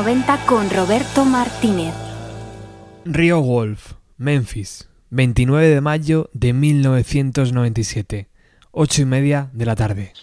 90 con Roberto Martínez. Rio Wolf, Memphis, 29 de mayo de 1997, 8 y media de la tarde.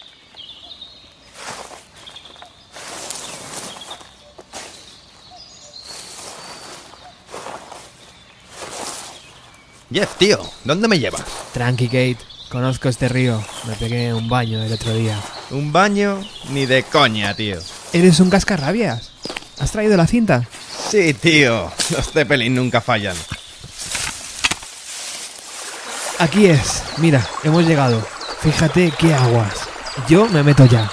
Jeff, tío, ¿dónde me llevas? Tranqui, Kate. Conozco este río. Me pegué un baño el otro día. ¿Un baño? Ni de coña, tío. ¿Eres un cascarrabias? ¿Has traído la cinta? Sí, tío. Los Zeppelin nunca fallan. Aquí es. Mira, hemos llegado. Fíjate qué aguas. Yo me meto ya.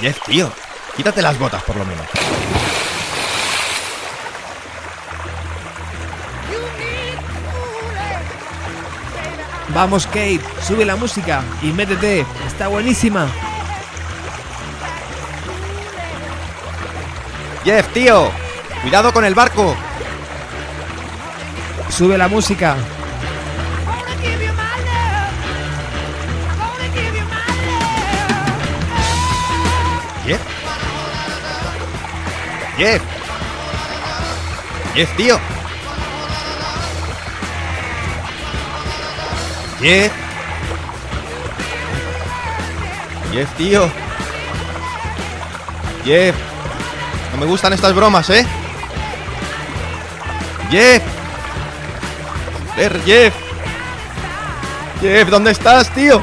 Jeff, tío. Quítate las botas, por lo menos. Vamos, Kate. Sube la música y métete. Está buenísima. Jeff, tío. Cuidado con el barco. Sube la música. Jeff. Jeff. Jeff, tío. Jeff. Jeff, tío. Jeff. Me gustan estas bromas, ¿eh? Jeff. Joder, Jeff. Jeff, ¿dónde estás, tío?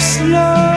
slow.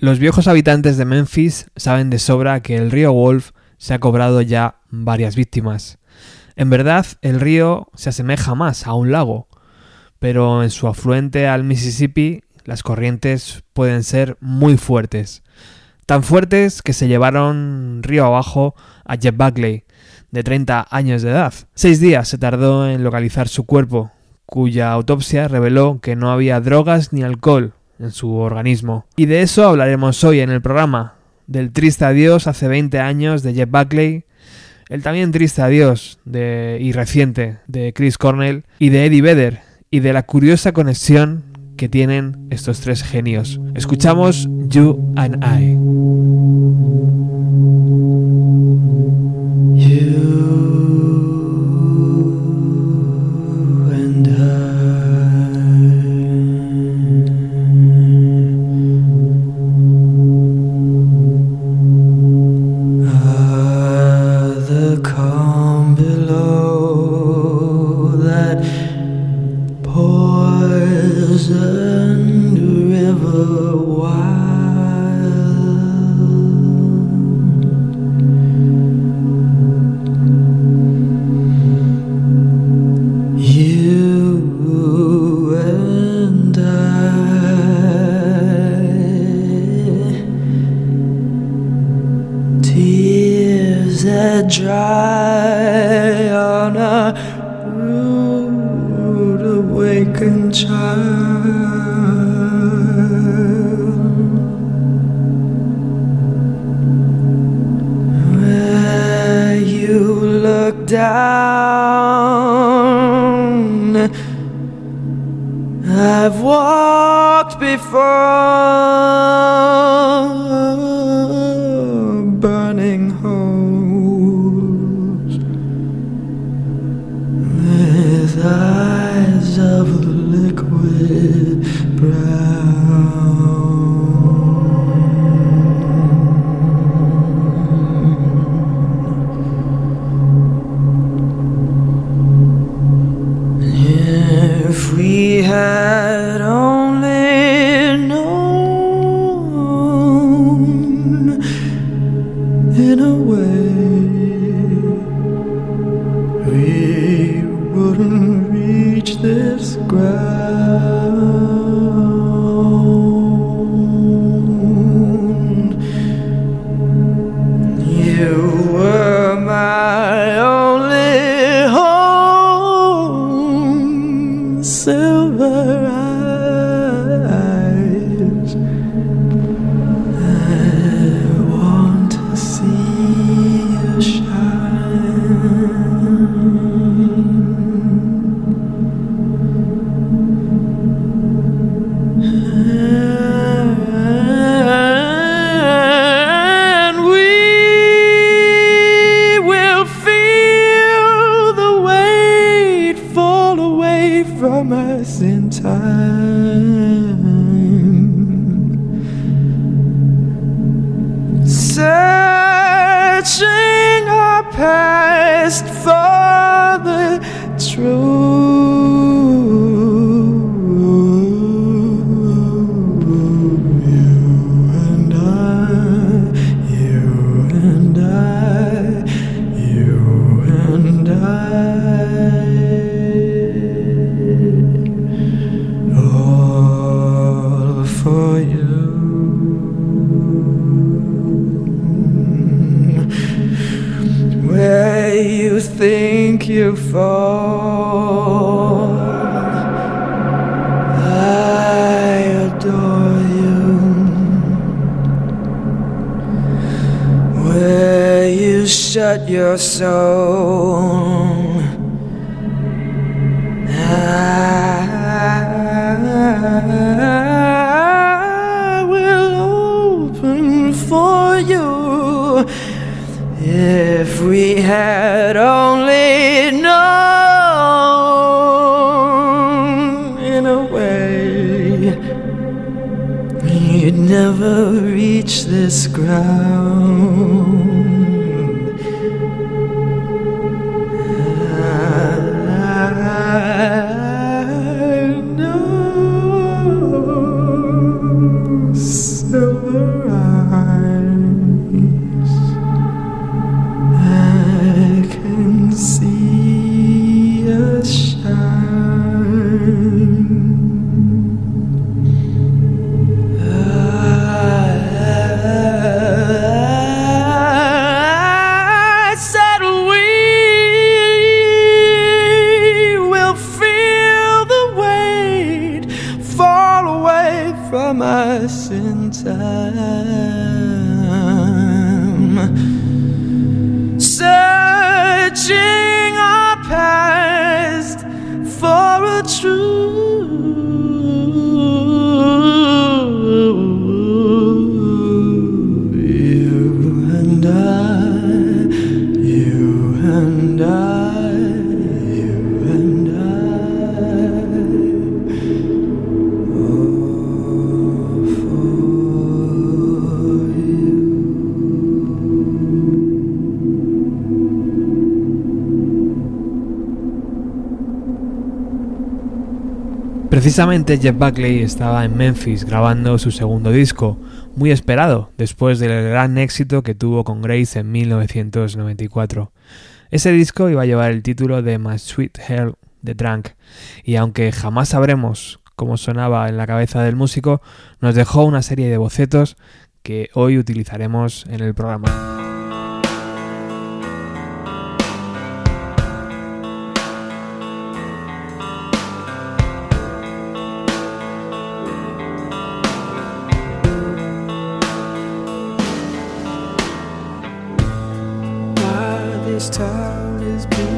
Los viejos habitantes de Memphis saben de sobra que el río Wolf se ha cobrado ya varias víctimas. En verdad, el río se asemeja más a un lago, pero en su afluente al Mississippi las corrientes pueden ser muy fuertes. Tan fuertes que se llevaron río abajo a Jeff Buckley, de 30 años de edad. Seis días se tardó en localizar su cuerpo, cuya autopsia reveló que no había drogas ni alcohol en su organismo. Y de eso hablaremos hoy en el programa, del triste adiós hace 20 años de Jeff Buckley, el también triste adiós de, y reciente de Chris Cornell y de Eddie Vedder, y de la curiosa conexión que tienen estos tres genios. Escuchamos You and I. So. Precisamente Jeff Buckley estaba en Memphis grabando su segundo disco, muy esperado después del gran éxito que tuvo con Grace en 1994. Ese disco iba a llevar el título de My Sweet Hell de Drunk, y aunque jamás sabremos cómo sonaba en la cabeza del músico, nos dejó una serie de bocetos que hoy utilizaremos en el programa. is blue.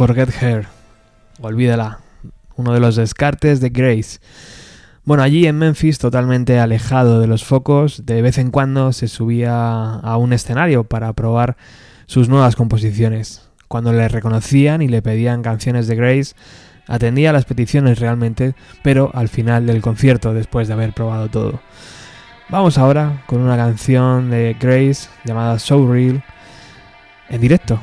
Forget Her. Olvídala. Uno de los descartes de Grace. Bueno, allí en Memphis, totalmente alejado de los focos, de vez en cuando se subía a un escenario para probar sus nuevas composiciones. Cuando le reconocían y le pedían canciones de Grace, atendía las peticiones realmente, pero al final del concierto, después de haber probado todo. Vamos ahora con una canción de Grace llamada So Real en directo.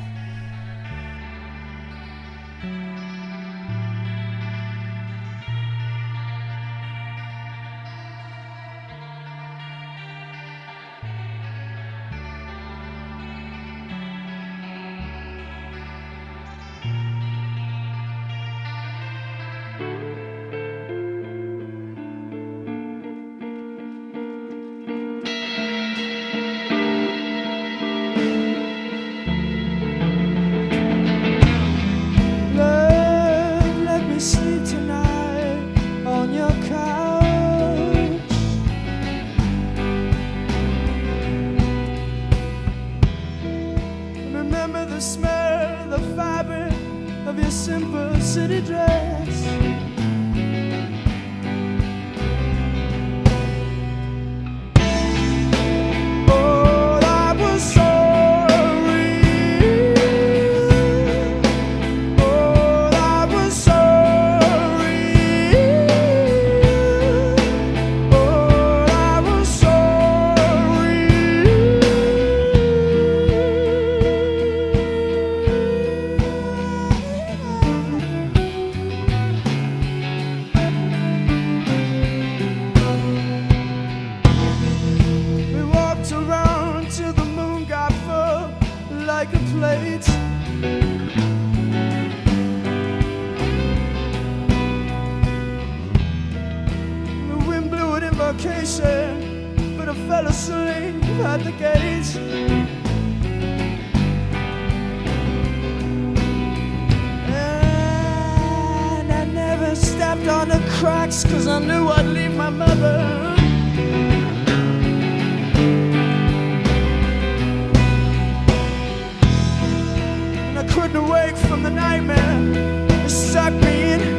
Like a plate. The wind blew an invocation, but I fell asleep at the gate. And I never stepped on the cracks, cause I knew I'd leave my mother. Couldn't wake from the nightmare. It sucked me in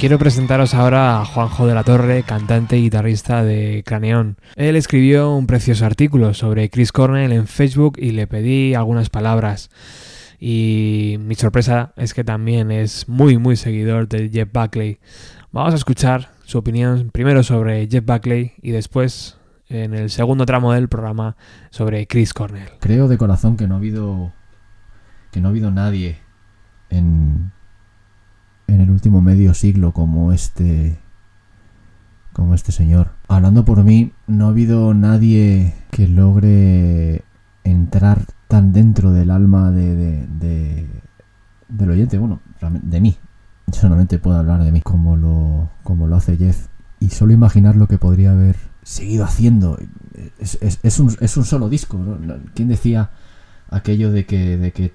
Quiero presentaros ahora a Juanjo de la Torre, cantante y guitarrista de Craneón. Él escribió un precioso artículo sobre Chris Cornell en Facebook y le pedí algunas palabras. Y mi sorpresa es que también es muy muy seguidor de Jeff Buckley. Vamos a escuchar su opinión primero sobre Jeff Buckley y después en el segundo tramo del programa sobre Chris Cornell. Creo de corazón que no ha habido que no ha habido nadie en en el último medio siglo como este como este señor. Hablando por mí, no ha habido nadie que logre entrar tan dentro del alma de, de- de- del oyente, bueno, de mí. Solamente puedo hablar de mí como lo, como lo hace Jeff. Y solo imaginar lo que podría haber seguido haciendo. Es, un, es un solo disco. ¿Quién decía aquello de que, de que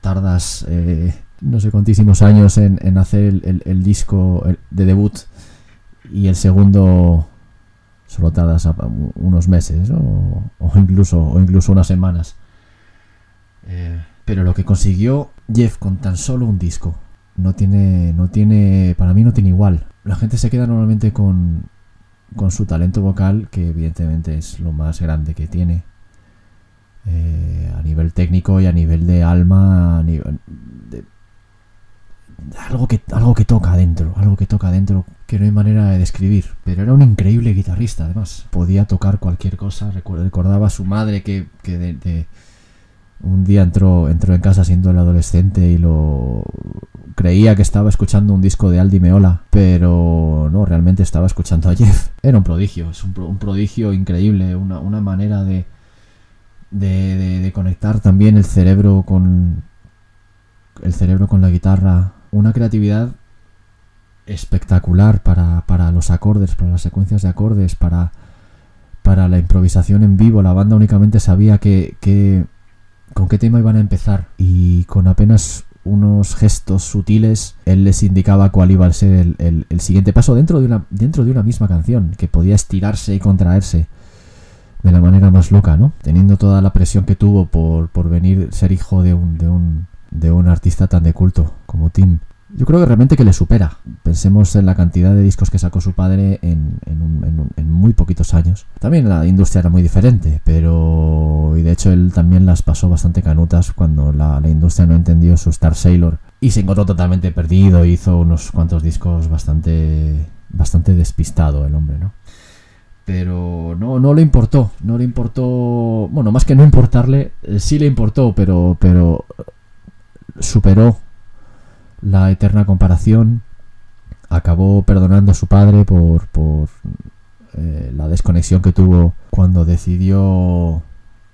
tardas eh, no sé cuantísimos años en, en hacer el, el- disco de debut y el segundo solo tardas unos meses ¿no? o, incluso, o incluso unas semanas? Eh, pero lo que consiguió Jeff con tan solo un disco no tiene, no tiene, para mí no tiene igual. La gente se queda normalmente con, con su talento vocal, que evidentemente es lo más grande que tiene. Eh, a nivel técnico y a nivel de alma, algo que algo que toca adentro, algo que toca adentro que no hay manera de describir. Pero era un increíble guitarrista, además. Podía tocar cualquier cosa. Recordaba a su madre que, que un día entró, entró en casa siendo el adolescente y lo creía que estaba escuchando un disco de Aldi Meola, pero no, realmente estaba escuchando a Jeff. Era un prodigio, es un prodigio increíble, una, una manera de, de, de- de conectar también el cerebro con el cerebro con la guitarra, una creatividad espectacular para, para los acordes, para las secuencias de acordes, para, para la improvisación en vivo. La banda únicamente sabía que, que con qué tema iban a empezar y con apenas unos gestos sutiles él les indicaba cuál iba a ser el, el- siguiente paso dentro de, una, dentro de una misma canción que podía estirarse y contraerse de la manera más loca, ¿no? Teniendo toda la presión que tuvo por, por venir, ser hijo de un, de un, de un artista tan de culto como Tim. Yo creo que realmente que le supera. Pensemos en la cantidad de discos que sacó su padre en, muy poquitos años. También la industria era muy diferente, pero... Y de hecho él también las pasó bastante canutas cuando la, la industria no entendió su Star Sailor. Y se encontró totalmente perdido, hizo unos cuantos discos bastante... Bastante despistado el hombre, ¿no? pero no, no le importó, no le importó, bueno, más que no importarle, eh, sí le importó, pero, pero eh, superó la eterna comparación, acabó perdonando a su padre por, por eh, la desconexión que tuvo cuando decidió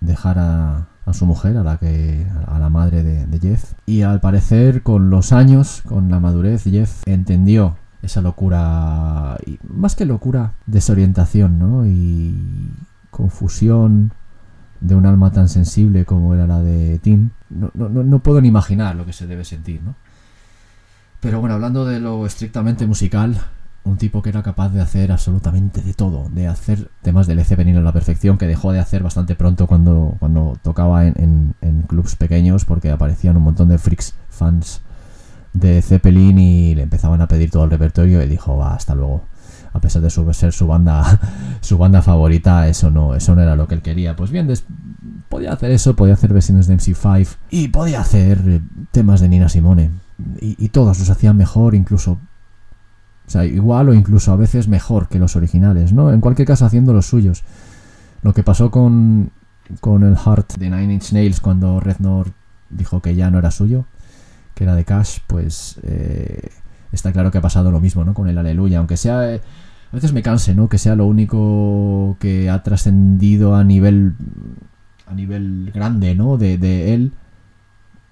dejar a, su mujer, a la que a la madre de, de Jeff, y al parecer con los años, con la madurez, Jeff entendió esa locura, y más que locura, desorientación, ¿no? Y confusión de un alma tan sensible como era la de Tim. No, no- no puedo ni imaginar lo que se debe sentir, ¿no? Pero bueno, hablando de lo estrictamente musical, un tipo que era capaz de hacer absolutamente de todo, de hacer temas de Led a la perfección, que dejó de hacer bastante pronto cuando, cuando tocaba en, en, en clubs pequeños, porque aparecían un montón de freaks fans de Zeppelin y le empezaban a pedir todo el repertorio y dijo, hasta luego. A pesar de su- ser su banda, su banda favorita, eso no, eso no era lo que él quería. Pues bien, podía hacer eso, podía hacer versiones de MC5 y podía hacer temas de Nina Simone. Y, todos los hacían mejor, incluso o sea, igual o incluso a veces mejor que los originales, ¿no? En cualquier caso haciendo los suyos. Lo que pasó con, con el Heart de Nine Inch Nails cuando Reznor dijo que ya no era suyo, que era de Cash, pues eh, está claro que ha pasado lo mismo, ¿no? Con el Aleluya, aunque sea... eh, a veces me canse, ¿no? Que sea lo único que ha trascendido a nivel... a nivel grande, ¿no? De, de él.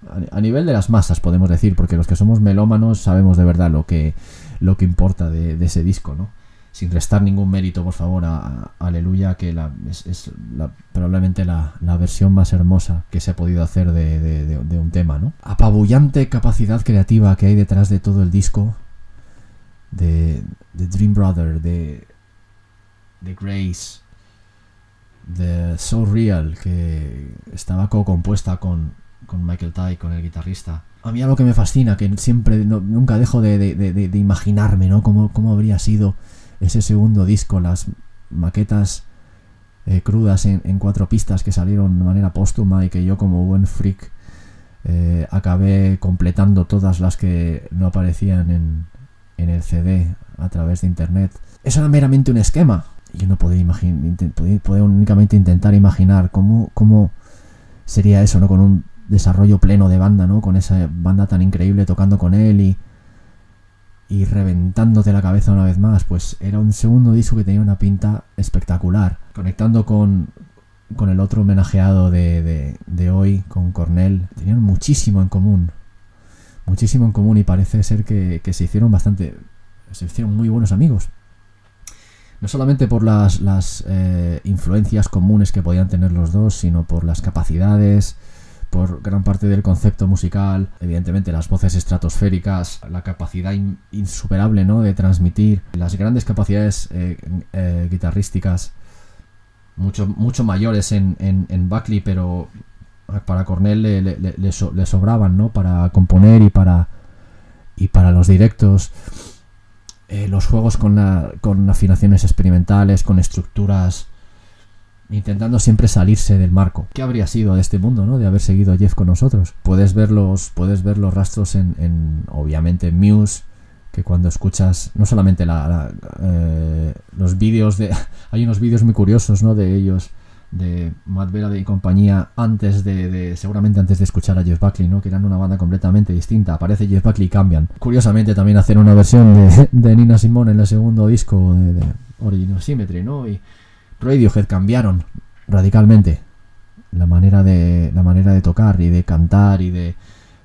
A, nivel de las masas, podemos decir, porque los que somos melómanos sabemos de verdad lo que lo que importa de, ese disco, ¿no? Sin restar ningún mérito, por favor, a, Aleluya, que es, la- probablemente la, la versión más hermosa que se ha podido hacer de, de- un tema, ¿no? Apabullante capacidad creativa que hay detrás de todo el disco, de, de Dream Brother, de, de Grace, de So Real, que estaba co-compuesta con, con Michael Ty, con el guitarrista A mí algo que me fascina, que siempre, nunca dejo de, de- de- de- imaginarme, ¿no? Cómo, cómo habría sido ese segundo disco, las maquetas eh, crudas en, cuatro pistas que salieron de manera póstuma y que yo como buen freak eh, acabé completando todas las que no aparecían en, en el CD a través de internet. Eso era meramente un esquema. Yo no podía, imagin- inte- podía, podía únicamente intentar imaginar cómo, cómo sería eso, ¿no? Con un desarrollo pleno de banda, ¿no? Con esa banda tan increíble tocando con él y, y reventándote la cabeza una vez más. Pues era un segundo disco que tenía una pinta espectacular. Conectando con, con el otro homenajeado de, de, de hoy, con Cornell, tenían muchísimo en común. Muchísimo en común y parece ser que, que se hicieron bastante... Se hicieron muy buenos amigos. No solamente por las, las eh, influencias comunes que podían tener los dos, sino por las capacidades, por gran parte del concepto musical, evidentemente las voces estratosféricas, la capacidad in- insuperable ¿no? de transmitir, las grandes capacidades eh, eh, guitarrísticas, mucho, mucho mayores en, en, Buckley, pero para Cornell le sobraban ¿no? para componer y para, y para los directos. Eh, los juegos con, la- con afinaciones experimentales, con estructuras intentando siempre salirse del marco. ¿Qué habría sido de este mundo, no? De haber seguido a Jeff con nosotros. Puedes ver los, puedes ver los rastros en, en, obviamente, en Muse, que cuando escuchas, no solamente la, la, eh, los vídeos de... Hay unos vídeos muy curiosos, ¿no? De ellos, de Matt Vera y compañía, antes de, de- seguramente antes de escuchar a Jeff Buckley, ¿no? Que eran una banda completamente distinta. Aparece Jeff Buckley y cambian. Curiosamente también hacen una versión de, de Nina Simone en el segundo disco de, de Original Symmetry, ¿no? Y Radiohead cambiaron radicalmente la manera de la manera de tocar y de cantar y de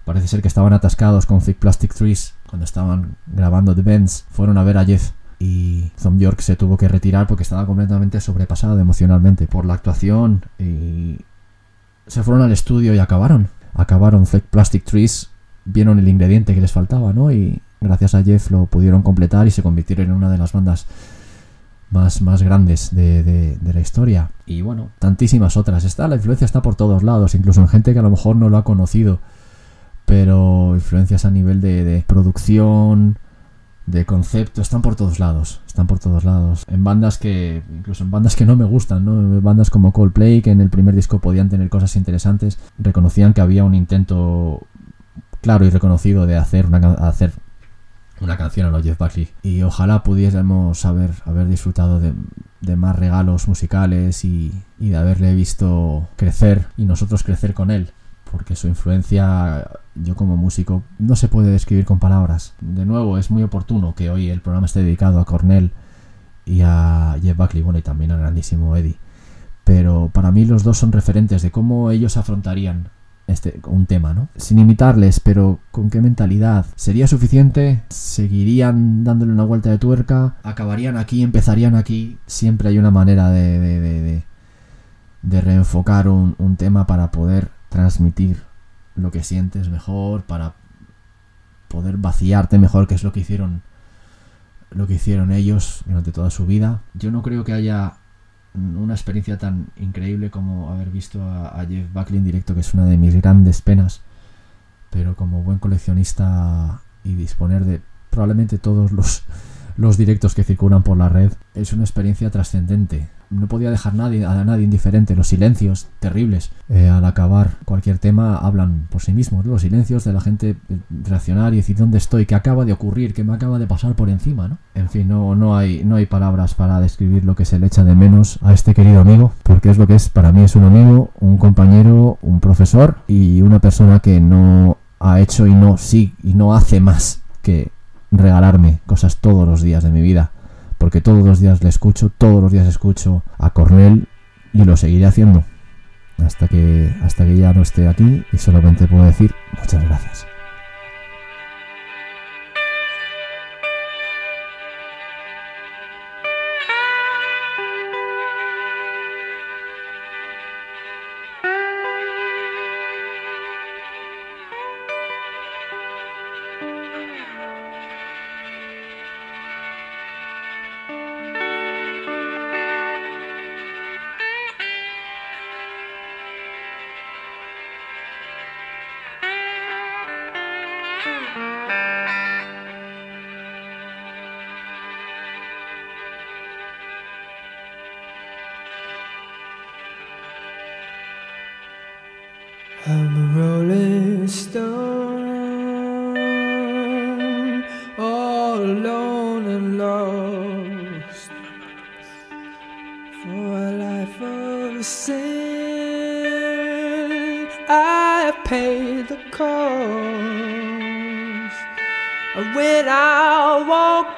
parece ser que estaban atascados con Thick Plastic Trees cuando estaban grabando The Bends. Fueron a ver a Jeff y Tom York se tuvo que retirar porque estaba completamente sobrepasado emocionalmente por la actuación y se fueron al estudio y acabaron. Acabaron Thick Plastic Trees vieron el ingrediente que les faltaba no y gracias a Jeff lo pudieron completar y se convirtieron en una de las bandas más, más grandes de, de- de la historia. Y bueno, tantísimas otras. Está, la influencia está por todos lados, incluso en gente que a lo mejor no lo ha conocido. Pero influencias a nivel de, de producción, de concepto, están por todos lados. Están por todos lados. En bandas que, incluso en bandas que no me gustan, ¿no? En Bandas como Coldplay, que en el primer disco podían tener cosas interesantes, reconocían que había un intento claro y reconocido de hacer una, hacer una canción a los Jeff Buckley. Y ojalá pudiésemos haber, haber disfrutado de, de más regalos musicales y, y de haberle visto crecer y nosotros crecer con él. Porque su influencia, yo como músico, no se puede describir con palabras. De nuevo, es muy oportuno que hoy el programa esté dedicado a Cornell y a Jeff Buckley, bueno, y también al grandísimo Eddie. Pero para mí los dos son referentes de cómo ellos afrontarían este un tema, ¿no? Sin imitarles, pero con qué mentalidad. ¿Sería suficiente? ¿Seguirían dándole una vuelta de tuerca? ¿Acabarían aquí? ¿Empezarían aquí? Siempre hay una manera de, de, de, de- reenfocar un, un tema para poder transmitir lo que sientes mejor, para poder vaciarte mejor, que es lo que hicieron lo que hicieron ellos durante toda su vida. Yo no creo que haya una experiencia tan increíble como haber visto a, Jeff Buckley en directo, que es una de mis grandes penas. Pero como buen coleccionista y disponer de probablemente todos los, los directos que circulan por la red, es una experiencia trascendente. No podía dejar nadie, a nadie indiferente. Los silencios terribles eh, al acabar cualquier tema hablan por sí mismos. Los silencios de la gente eh, reaccionar y decir dónde estoy, qué acaba de ocurrir, qué me acaba de pasar por encima, ¿no? En fin, no, no, hay, no hay palabras para describir lo que se le echa de menos a este querido amigo, porque es lo que es. Para mí es un amigo, un compañero, un profesor y una persona que no ha hecho y no sí y no hace más que regalarme cosas todos los días de mi vida porque todos los días le escucho, todos los días escucho a Cornell y lo seguiré haciendo hasta que hasta que ya no esté aquí y solamente puedo decir muchas gracias.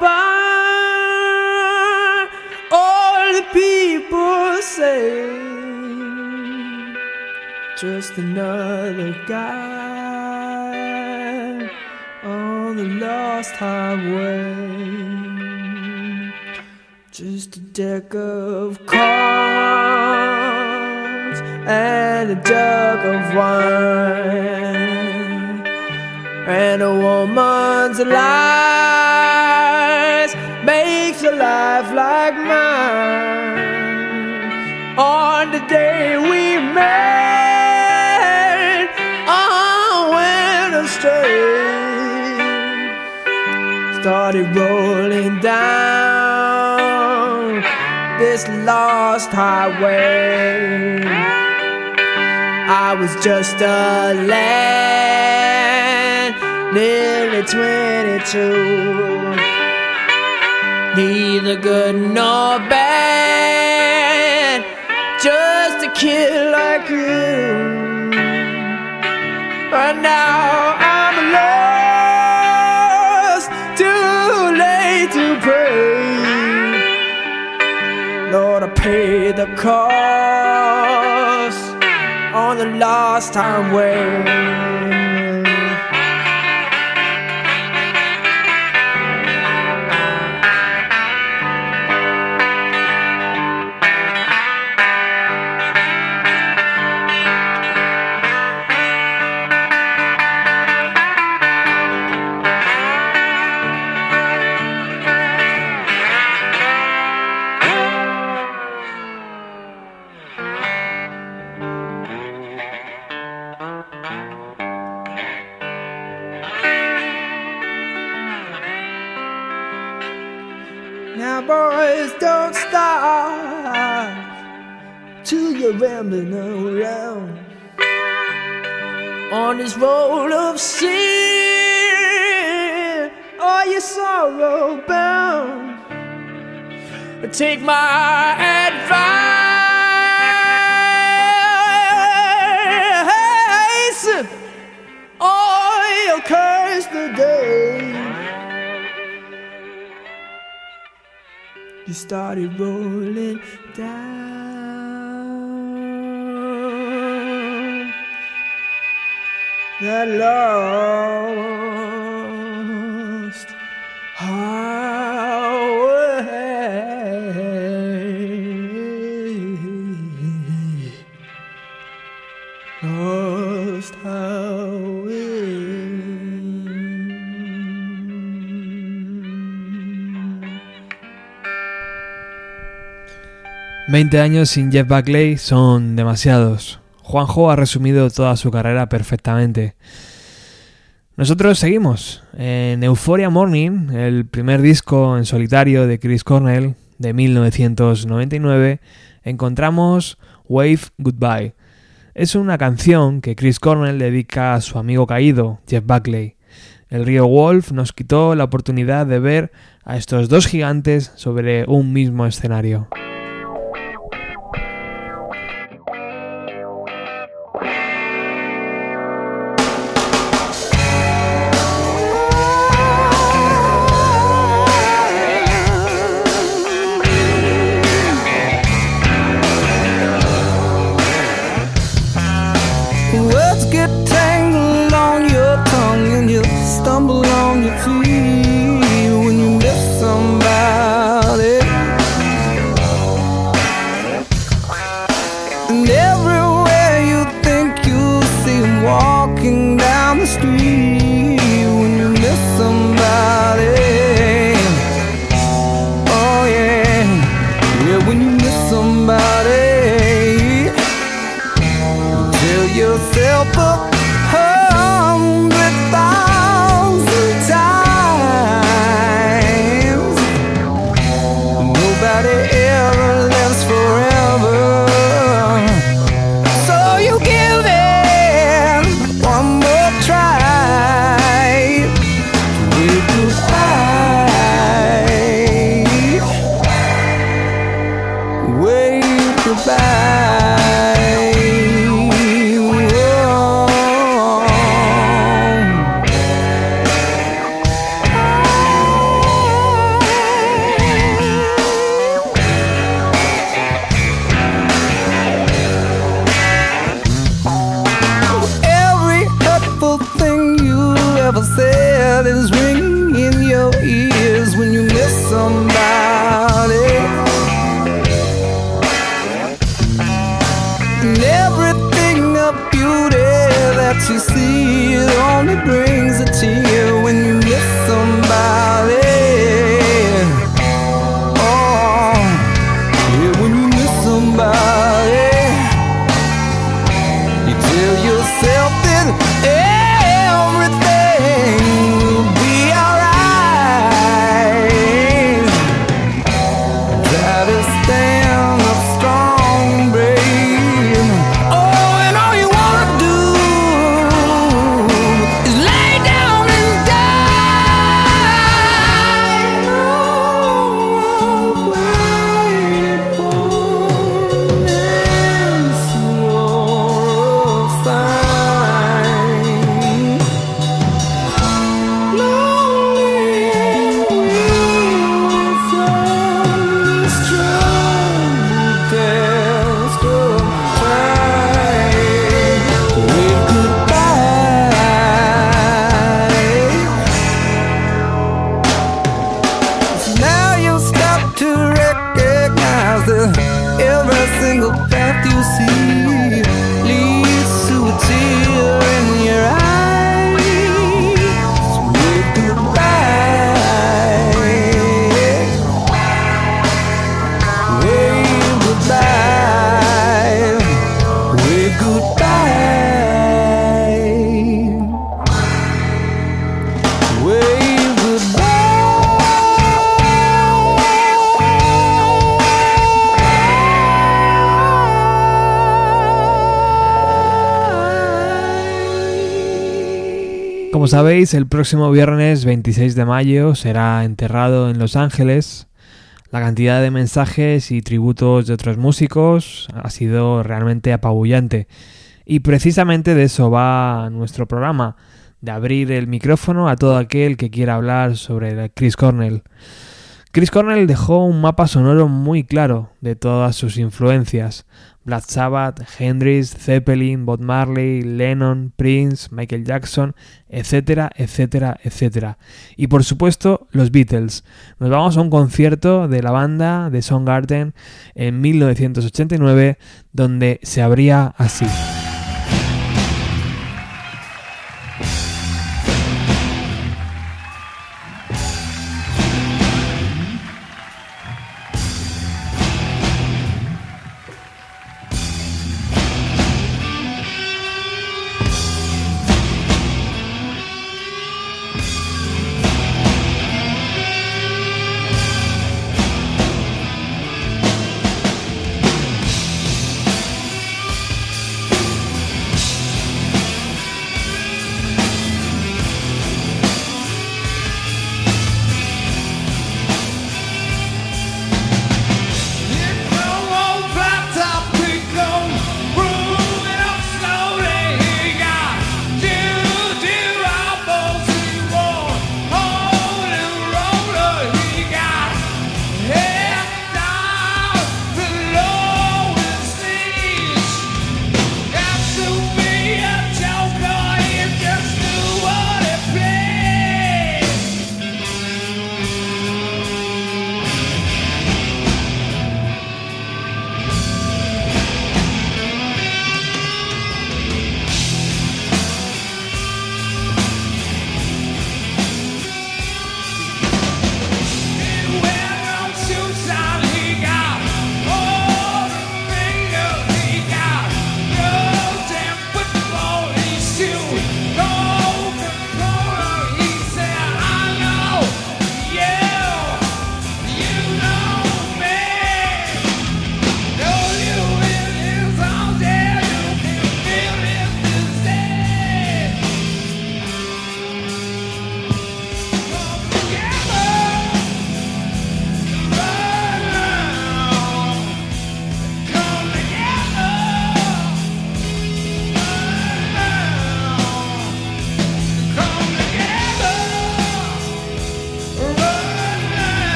By. All the people say just another guy on the lost highway. Just a deck of cards and a jug of wine and a woman's lies makes a life like mine. On the day we met, went astray. Started rolling down this lost highway. I was just a lad, nearly 22. Neither good nor bad, just a kid like you. But now I'm lost, too late to pray. Lord, I paid the cost on the lost highway. Rambling around on this road of sin. Are you sorrow bound? Take my advice, or you'll curse the day. You started rolling down 20 años sin Jeff Buckley son demasiados. Juanjo ha resumido toda su carrera perfectamente. Nosotros seguimos. En Euphoria Morning, el primer disco en solitario de Chris Cornell de 1999, encontramos Wave Goodbye. Es una canción que Chris Cornell dedica a su amigo caído, Jeff Buckley. El río Wolf nos quitó la oportunidad de ver a estos dos gigantes sobre un mismo escenario. Sabéis, el próximo viernes 26 de mayo será enterrado en Los Ángeles. La cantidad de mensajes y tributos de otros músicos ha sido realmente apabullante. Y precisamente de eso va nuestro programa, de abrir el micrófono a todo aquel que quiera hablar sobre Chris Cornell. Chris Cornell dejó un mapa sonoro muy claro de todas sus influencias. Black Sabbath, Hendrix, Zeppelin, Bob Marley, Lennon, Prince, Michael Jackson, etcétera, etcétera, etcétera. Y por supuesto, los Beatles. Nos vamos a un concierto de la banda de Soundgarden en 1989 donde se abría así.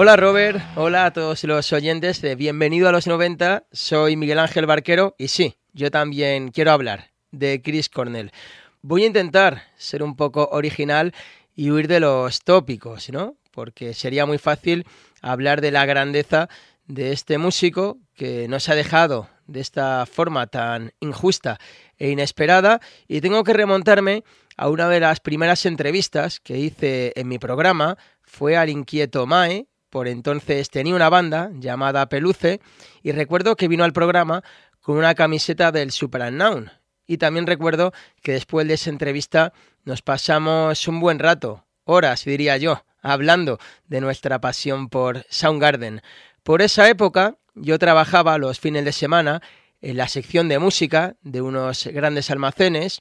Hola Robert, hola a todos los oyentes de Bienvenido a los 90, soy Miguel Ángel Barquero y sí, yo también quiero hablar de Chris Cornell. Voy a intentar ser un poco original y huir de los tópicos, ¿no? Porque sería muy fácil hablar de la grandeza de este músico que nos ha dejado de esta forma tan injusta e inesperada y tengo que remontarme a una de las primeras entrevistas que hice en mi programa, fue al inquieto Mae, por entonces tenía una banda llamada Peluce y recuerdo que vino al programa con una camiseta del Super Unknown. Y también recuerdo que después de esa entrevista nos pasamos un buen rato, horas diría yo, hablando de nuestra pasión por Soundgarden. Por esa época yo trabajaba los fines de semana en la sección de música de unos grandes almacenes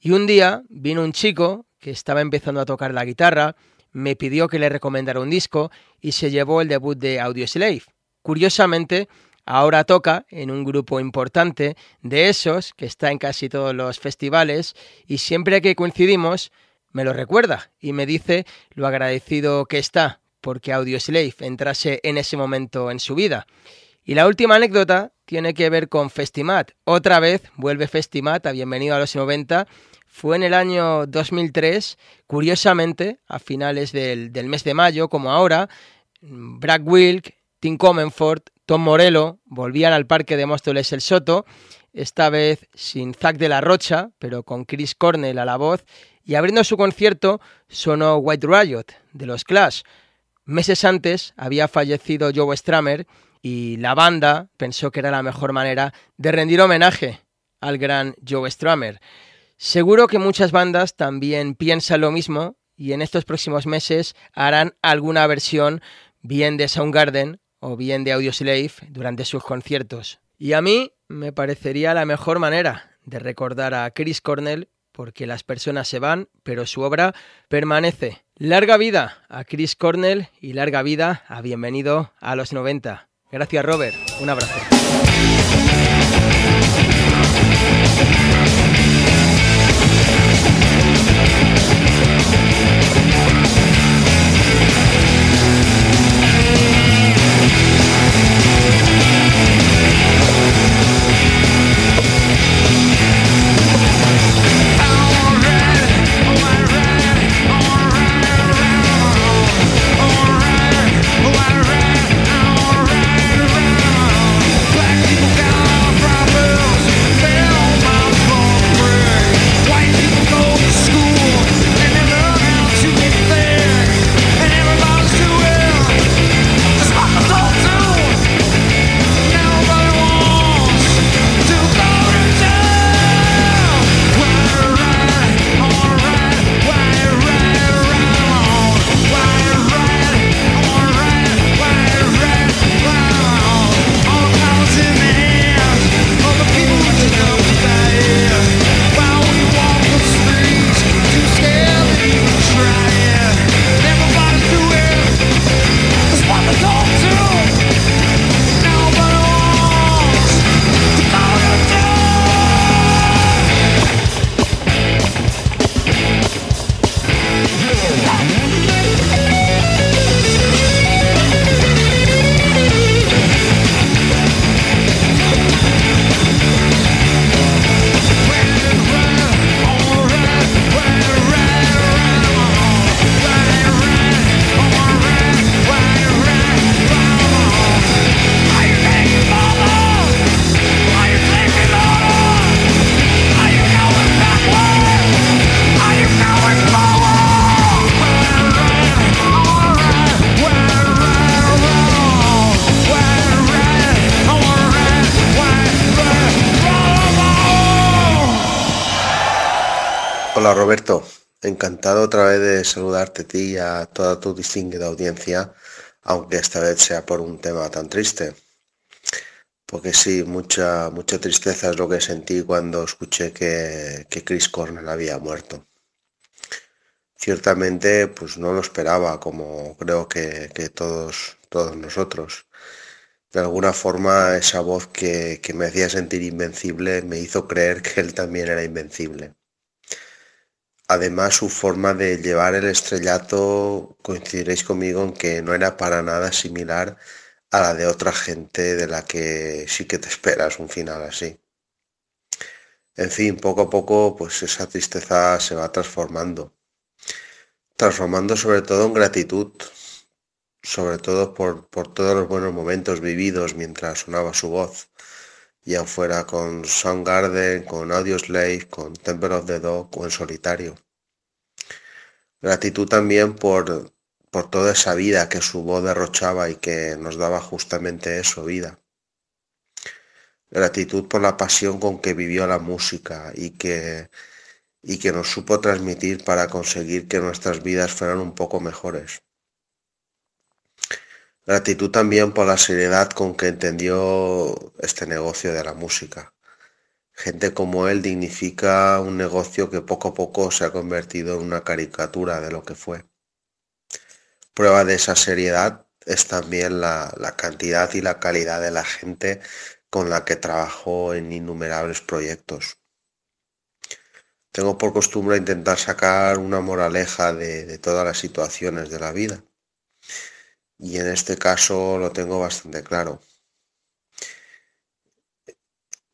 y un día vino un chico que estaba empezando a tocar la guitarra me pidió que le recomendara un disco y se llevó el debut de Audioslave. Curiosamente, ahora toca en un grupo importante de esos que está en casi todos los festivales y siempre que coincidimos me lo recuerda y me dice lo agradecido que está porque Audioslave entrase en ese momento en su vida. Y la última anécdota tiene que ver con Festimat. Otra vez vuelve Festimat a Bienvenido a los 90 fue en el año 2003, curiosamente, a finales del, mes de mayo, como ahora, Brad Wilk, Tim Comenford, Tom Morello volvían al parque de Móstoles el Soto, esta vez sin Zack de la Rocha, pero con Chris Cornell a la voz, y abriendo su concierto sonó White Riot de los Clash. Meses antes había fallecido Joe Stramer y la banda pensó que era la mejor manera de rendir homenaje al gran Joe Stramer. Seguro que muchas bandas también piensan lo mismo y en estos próximos meses harán alguna versión bien de Soundgarden o bien de Audioslave durante sus conciertos. Y a mí me parecería la mejor manera de recordar a Chris Cornell porque las personas se van, pero su obra permanece. Larga vida a Chris Cornell y larga vida a Bienvenido a los 90. Gracias Robert, un abrazo. Saludarte a ti y a toda tu distinguida audiencia, aunque esta vez sea por un tema tan triste. Porque sí, mucha, mucha tristeza es lo que sentí cuando escuché que, Chris Cornell había muerto. Ciertamente, pues no lo esperaba, como creo que, todos, todos nosotros. De alguna forma, esa voz que, que me hacía sentir invencible me hizo creer que él también era invencible Además, su forma de llevar el estrellato, coincidiréis conmigo en que no era para nada similar a la de otra gente de la que sí que te esperas un final así. En fin, poco a poco, pues esa tristeza se va transformando. Transformando sobre todo en gratitud, sobre todo por, por todos los buenos momentos vividos mientras sonaba su voz ya fuera con Soundgarden, con Audioslave, con Temple of the Dog o en solitario. Gratitud también por, por toda esa vida que su voz derrochaba y que nos daba justamente eso, vida. Gratitud por la pasión con que vivió la música y que, y que nos supo transmitir para conseguir que nuestras vidas fueran un poco mejores. Gratitud también por la seriedad con que entendió este negocio de la música. Gente como él dignifica un negocio que poco a poco se ha convertido en una caricatura de lo que fue. Prueba de esa seriedad es también la, la cantidad y la calidad de la gente con la que trabajó en innumerables proyectos. Tengo por costumbre intentar sacar una moraleja de, de todas las situaciones de la vida y en este caso lo tengo bastante claro.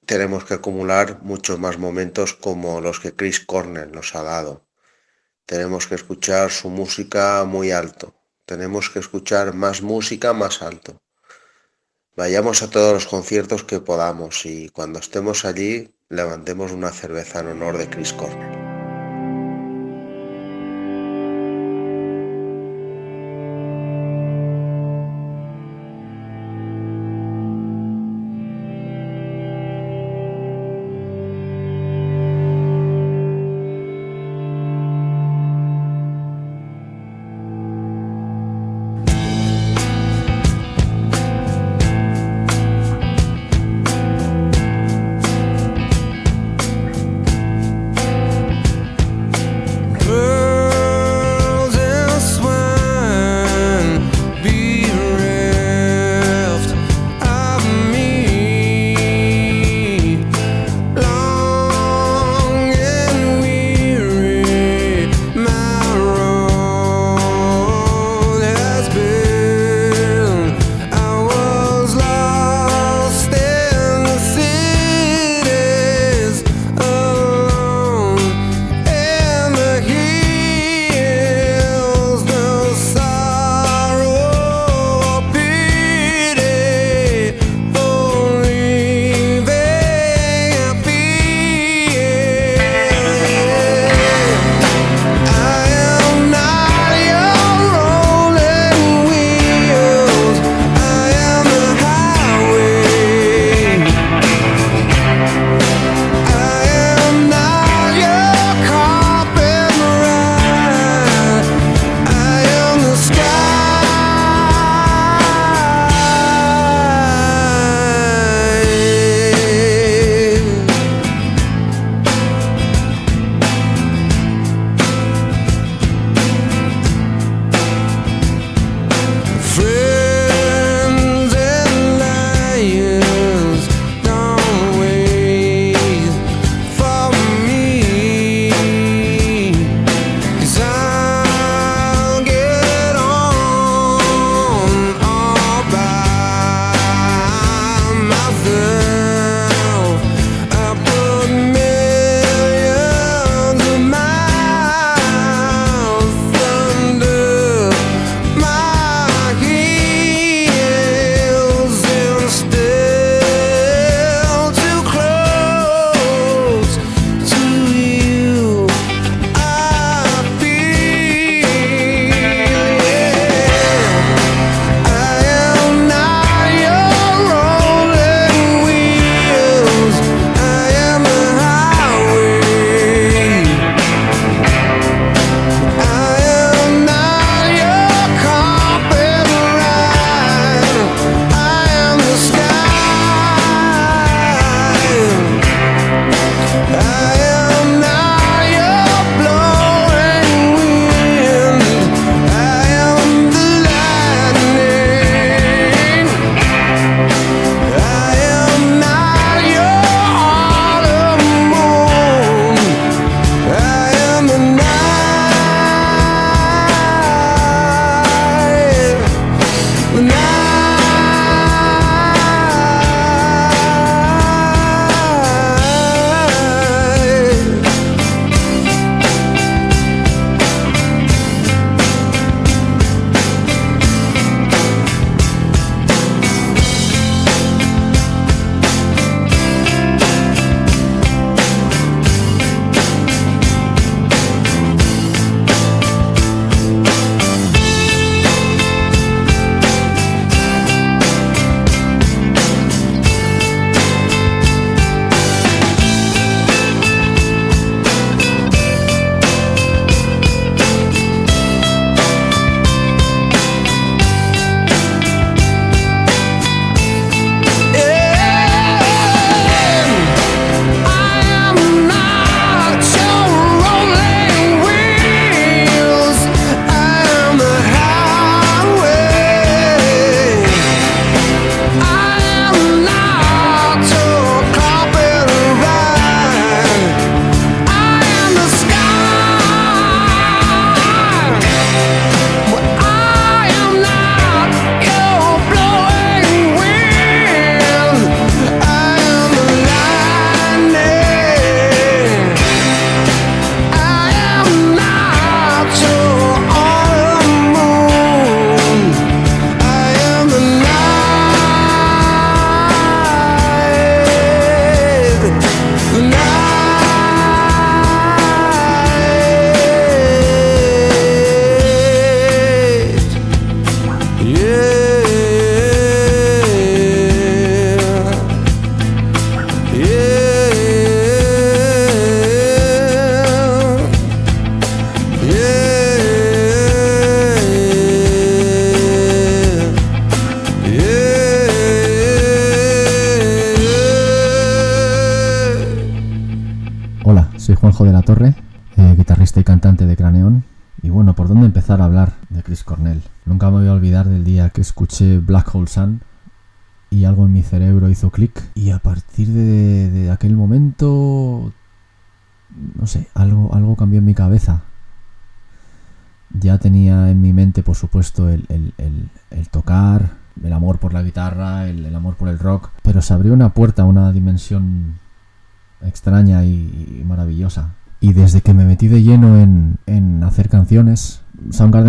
Tenemos que acumular muchos más momentos como los que Chris Cornell nos ha dado. Tenemos que escuchar su música muy alto. Tenemos que escuchar más música más alto. Vayamos a todos los conciertos que podamos y cuando estemos allí levantemos una cerveza en honor de Chris Cornell.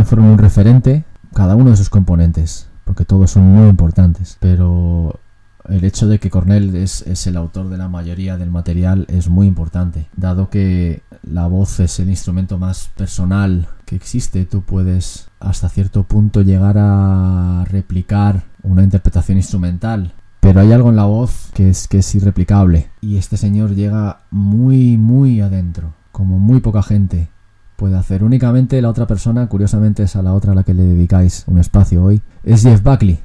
Fueron un referente, cada uno de sus componentes, porque todos son muy importantes, pero el hecho de que Cornell es, el autor de la mayoría del material es muy importante, dado que la voz es el instrumento más personal que existe, tú puedes hasta cierto punto llegar a replicar una interpretación instrumental, pero hay algo en la voz que es, que es irreplicable. Y este señor llega muy, muy adentro, como muy poca gente puede hacer. Únicamente la otra persona, curiosamente es a la otra a la que le dedicáis un espacio hoy, es Jeff Buckley.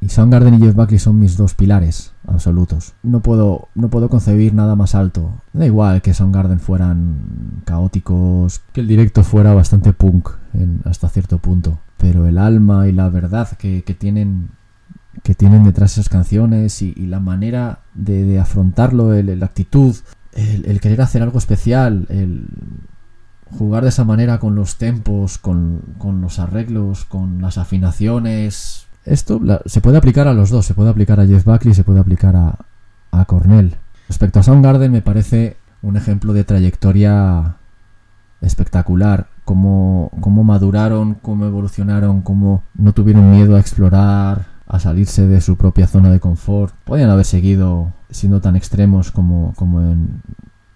Y Soundgarden y Jeff Buckley son mis dos pilares absolutos. No puedo, no puedo concebir nada más alto. Da igual que Soundgarden fueran caóticos, que el directo fuera bastante punk hasta cierto punto. Pero el alma y la verdad que, que tienen que tienen detrás esas canciones y, la manera de, de afrontarlo, la actitud, el, el querer hacer algo especial, el jugar de esa manera con los tempos, con, con los arreglos, con las afinaciones. Esto la- se puede aplicar a los dos, se puede aplicar a Jeff Buckley, se puede aplicar a, a Cornell. Respecto a Soundgarden me parece un ejemplo de trayectoria espectacular, cómo, cómo maduraron, cómo evolucionaron, cómo no tuvieron miedo a explorar, a salirse de su propia zona de confort. Podían haber seguido siendo tan extremos como, como en,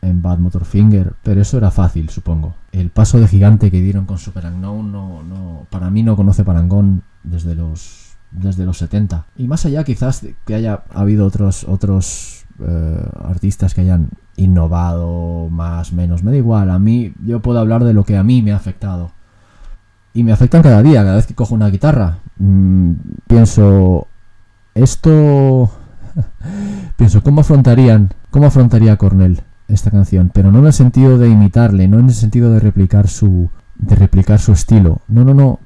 en Bad Motorfinger, pero eso era fácil, supongo. El paso de gigante que dieron con Super Unknown no, no, para mí no conoce parangón desde los desde los 70. Y más allá quizás que haya habido otros otros eh, artistas que hayan innovado más menos, me da igual, a mí yo puedo hablar de lo que a mí me ha afectado. Y me afectan cada día, cada vez que cojo una guitarra. Mm, pienso, esto... pienso, ¿cómo afrontarían, cómo afrontaría Cornell esta canción? Pero no en el sentido de imitarle, no en el sentido de replicar su, de replicar su estilo. No, no, no.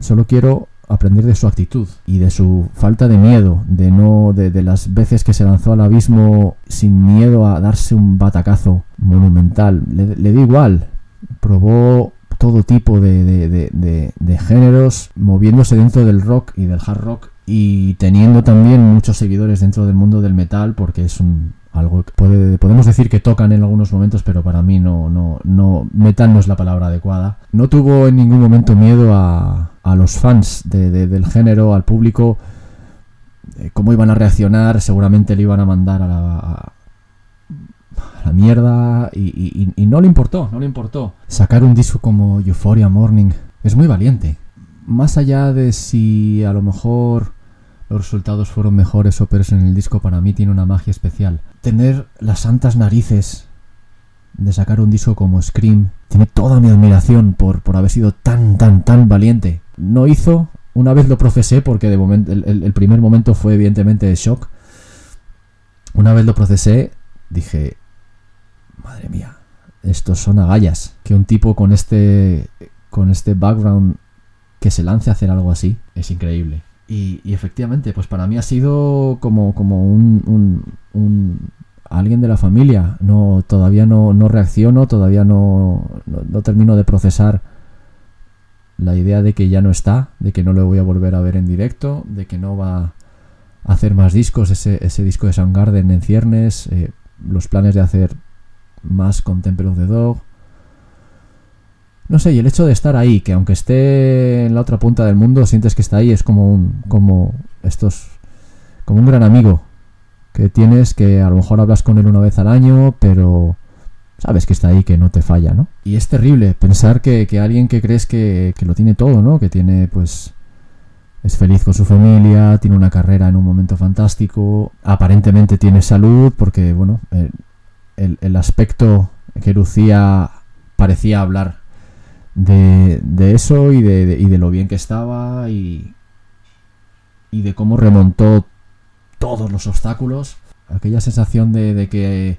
Solo quiero aprender de su actitud y de su falta de miedo, de no, de, las veces que se lanzó al abismo sin miedo a darse un batacazo monumental. Le, le igual. Probó todo tipo de- de géneros, moviéndose dentro del rock y del hard rock y teniendo también muchos seguidores dentro del mundo del metal porque es un algo que puede, podemos decir que tocan en algunos momentos pero para mí no no no metal no es la palabra adecuada no tuvo en ningún momento miedo a, a los fans de- de- del género al público eh, cómo iban a reaccionar seguramente le iban a mandar a la, la mierda y- y- y no le importó, no le importó. Sacar un disco como Euphoria Morning es muy valiente. Más allá de si a lo mejor los resultados fueron mejores o peores en el disco, para mí tiene una magia especial. Tener las santas narices de sacar un disco como Scream tiene toda mi admiración por, por haber sido tan, tan, tan valiente. No hizo, una vez lo procesé porque de momento, el, primer momento fue evidentemente de shock. Una vez lo procesé, dije, madre mía, estos son agallas. Que un tipo con este, con este background que se lance a hacer algo así es increíble. Y, efectivamente, pues para mí ha sido como, como un- alguien de la familia. No, todavía no, no reacciono, todavía no, no, no termino de procesar la idea de que ya no está, de que no lo voy a volver a ver en directo, de que no va a hacer más discos, ese, ese disco de Soundgarden en ciernes, eh, los planes de hacer más con Temple of the Dog. No sé, y el hecho de estar ahí, que aunque esté en la otra punta del mundo, sientes que está ahí, es como un, como estos, como un gran amigo que tienes, que a lo mejor hablas con él una vez al año, pero sabes que está ahí, que no te falla, ¿no? Y es terrible pensar que, que alguien que crees que, que lo tiene todo, ¿no? Que tiene, pues, es feliz con su familia, tiene una carrera en un momento fantástico, aparentemente tiene salud, porque, bueno, eh, el, el aspecto que lucía parecía hablar de, de eso y de, de- y de lo bien que estaba y, y de cómo remontó todos los obstáculos. Aquella sensación de, que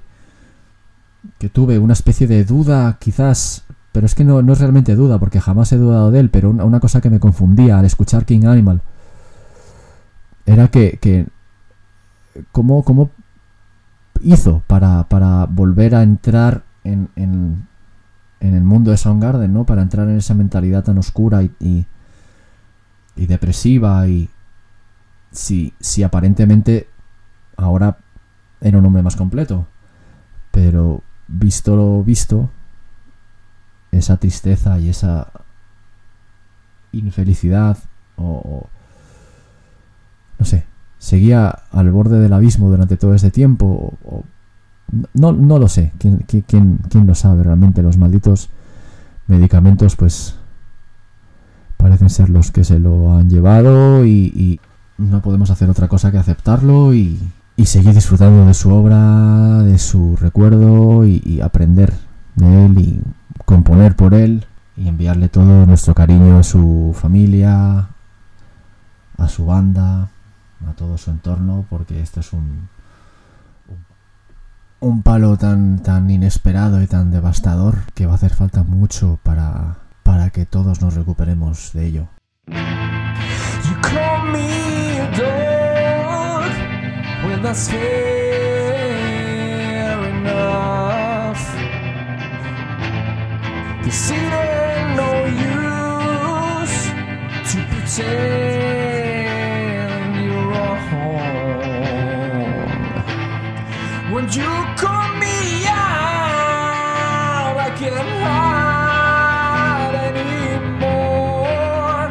que tuve una especie de duda, quizás, pero es que no, no es realmente duda, porque jamás he dudado de él, pero una, una cosa que me confundía al escuchar King Animal era que, que cómo, cómo hizo para, para volver a entrar en, en, en el mundo de Soundgarden, ¿no? Para entrar en esa mentalidad tan oscura y, y, y depresiva y si, si aparentemente ahora era un hombre más completo. Pero visto lo visto, esa tristeza y esa infelicidad o, no sé, seguía al borde del abismo durante todo este tiempo o, no, no lo sé, ¿Quién, quién, quién- lo sabe realmente? Los malditos medicamentos pues parecen ser los que se lo han llevado y no podemos hacer otra cosa que aceptarlo y, seguir disfrutando de su obra, de su recuerdo y, aprender de él y componer por él y enviarle todo nuestro cariño a su familia, a su banda, a todo su entorno, porque esto es un un palo tan tan inesperado y tan devastador que va a hacer falta mucho para para que todos nos recuperemos de ello. When that's fair enough. Cause it ain't no use to pretend you're wrong. When you call me out, I can't hide anymore.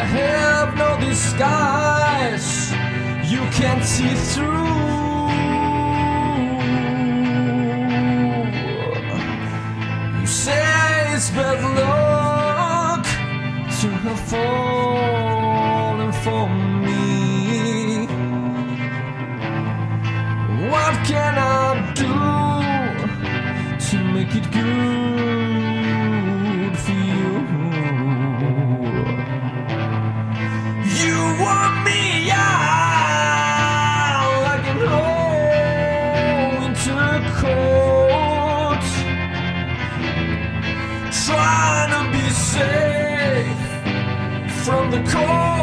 I have no disguise can't see through. You say it's bad luck to have fallen for me. What can I do to make it good from the cold.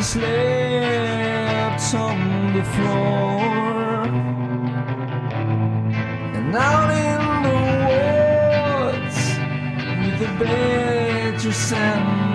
I slept on the floor. And out in the woods with the bears and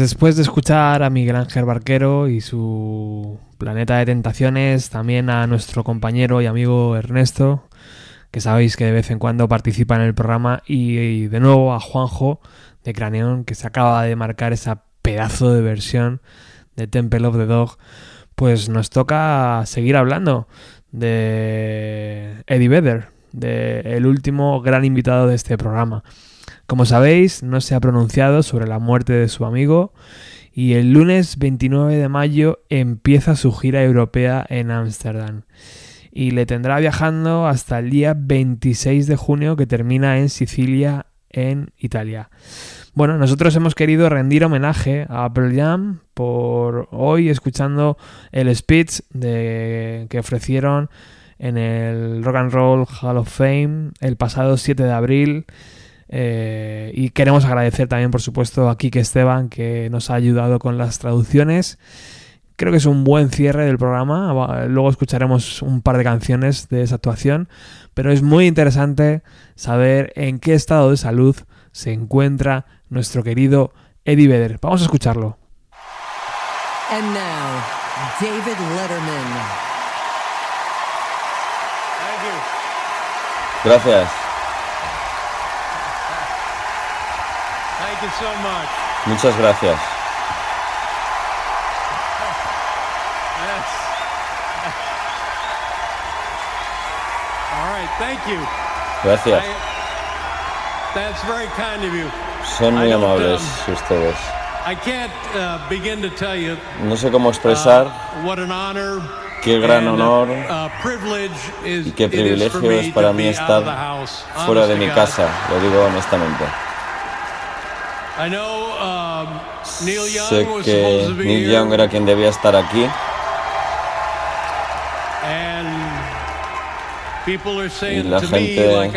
después de escuchar a Miguel Ángel Barquero y su Planeta de Tentaciones, también a nuestro compañero y amigo Ernesto, que sabéis que de vez en cuando participa en el programa, y, de nuevo a Juanjo de Craneón, que se acaba de marcar esa pedazo de versión de Temple of the Dog, pues nos toca seguir hablando de Eddie Vedder, de el último gran invitado de este programa. Como sabéis, no se ha pronunciado sobre la muerte de su amigo y el lunes 29 de mayo empieza su gira europea en Ámsterdam y le tendrá viajando hasta el día 26 de junio que termina en Sicilia, en Italia. Bueno, nosotros hemos querido rendir homenaje a Pearl Jam por hoy escuchando el speech que ofrecieron en el Rock and Roll Hall of Fame el pasado 7 de abril. Eh, y queremos agradecer también, por supuesto, a Kike Esteban, que nos ha ayudado con las traducciones. Creo que es un buen cierre del programa. Luego escucharemos un par de canciones de esa actuación. Pero es muy interesante saber en qué estado de salud se encuentra nuestro querido Eddie Vedder. Vamos a escucharlo. And now, David Letterman. Gracias. Thank you so much. Muchas gracias. Yes. All right, thank you. Gracias. I- that's very kind of you. Son muy amables um, ustedes. I can't uh, begin to tell you No sé cómo expresar uh, what an honor qué gran honor uh, is, y qué privilegio es para mí estar fuera de mi casa, lo digo honestamente. I know um, Neil Young Sé was supposed que Neil Young era quien debía estar aquí y la gente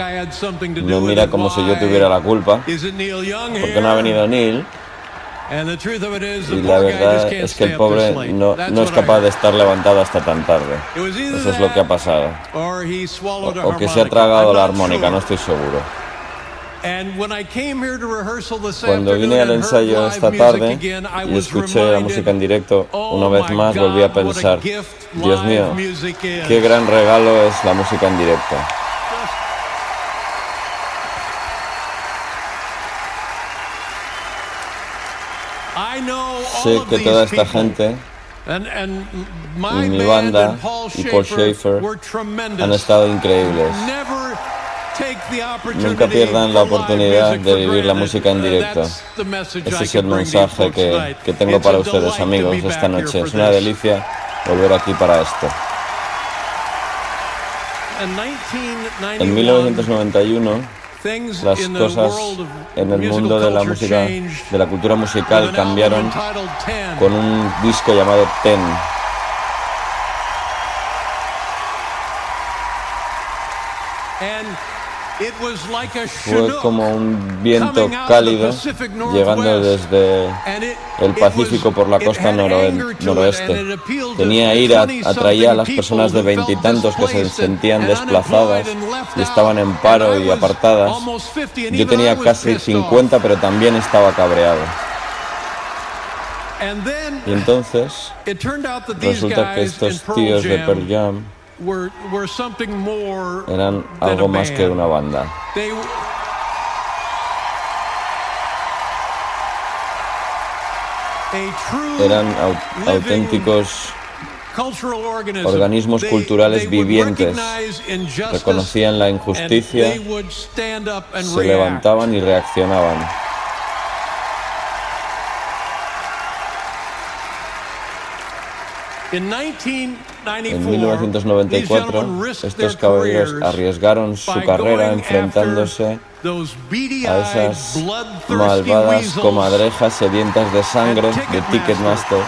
me mira como si yo tuviera la culpa. Isn't Neil Young ¿Por qué no ha venido Neil? And the truth of it is, the Y la verdad es que el pobre no, no es capaz de estar levantado hasta tan tarde. Eso es lo que ha pasado. a O que se ha tragado la armónica, no estoy seguro. Cuando vine al ensayo esta tarde y escuché la música en directo oh una vez más, volví a God, what a pensar, gift Dios mío, music is." qué gran regalo es la música en directo. Sé que toda esta gente y mi band banda y Paul Schaefer han estado increíbles. Nunca pierdan la oportunidad de vivir la música en directo. Ese es el mensaje que, que tengo para ustedes amigos esta noche. Es una delicia volver aquí para esto. In 1991, En 1991 things las cosas en el mundo de la música, de la cultura musical cambiaron con un disco llamado Ten. And it was like a Fue como un viento cálido llegando desde el Pacífico por la costa noroeste. Tenía ira, 20-something atraía a las personas de veintitantos que se sentían desplazadas y estaban en paro y apartadas. almost 50, and Yo tenía casi pissed off. 50, pero también estaba cabreado. Y entonces resulta que estos tíos de Pearl Jam were, were something more eran algo más que una banda. They Eran au- auténticos organismos culturales vivientes. Reconocían la and injusticia, se levantaban y reaccionaban. En 1994, 1994, estos caballeros arriesgaron su carrera enfrentándose a esas malvadas comadrejas sedientas de sangre de Ticketmaster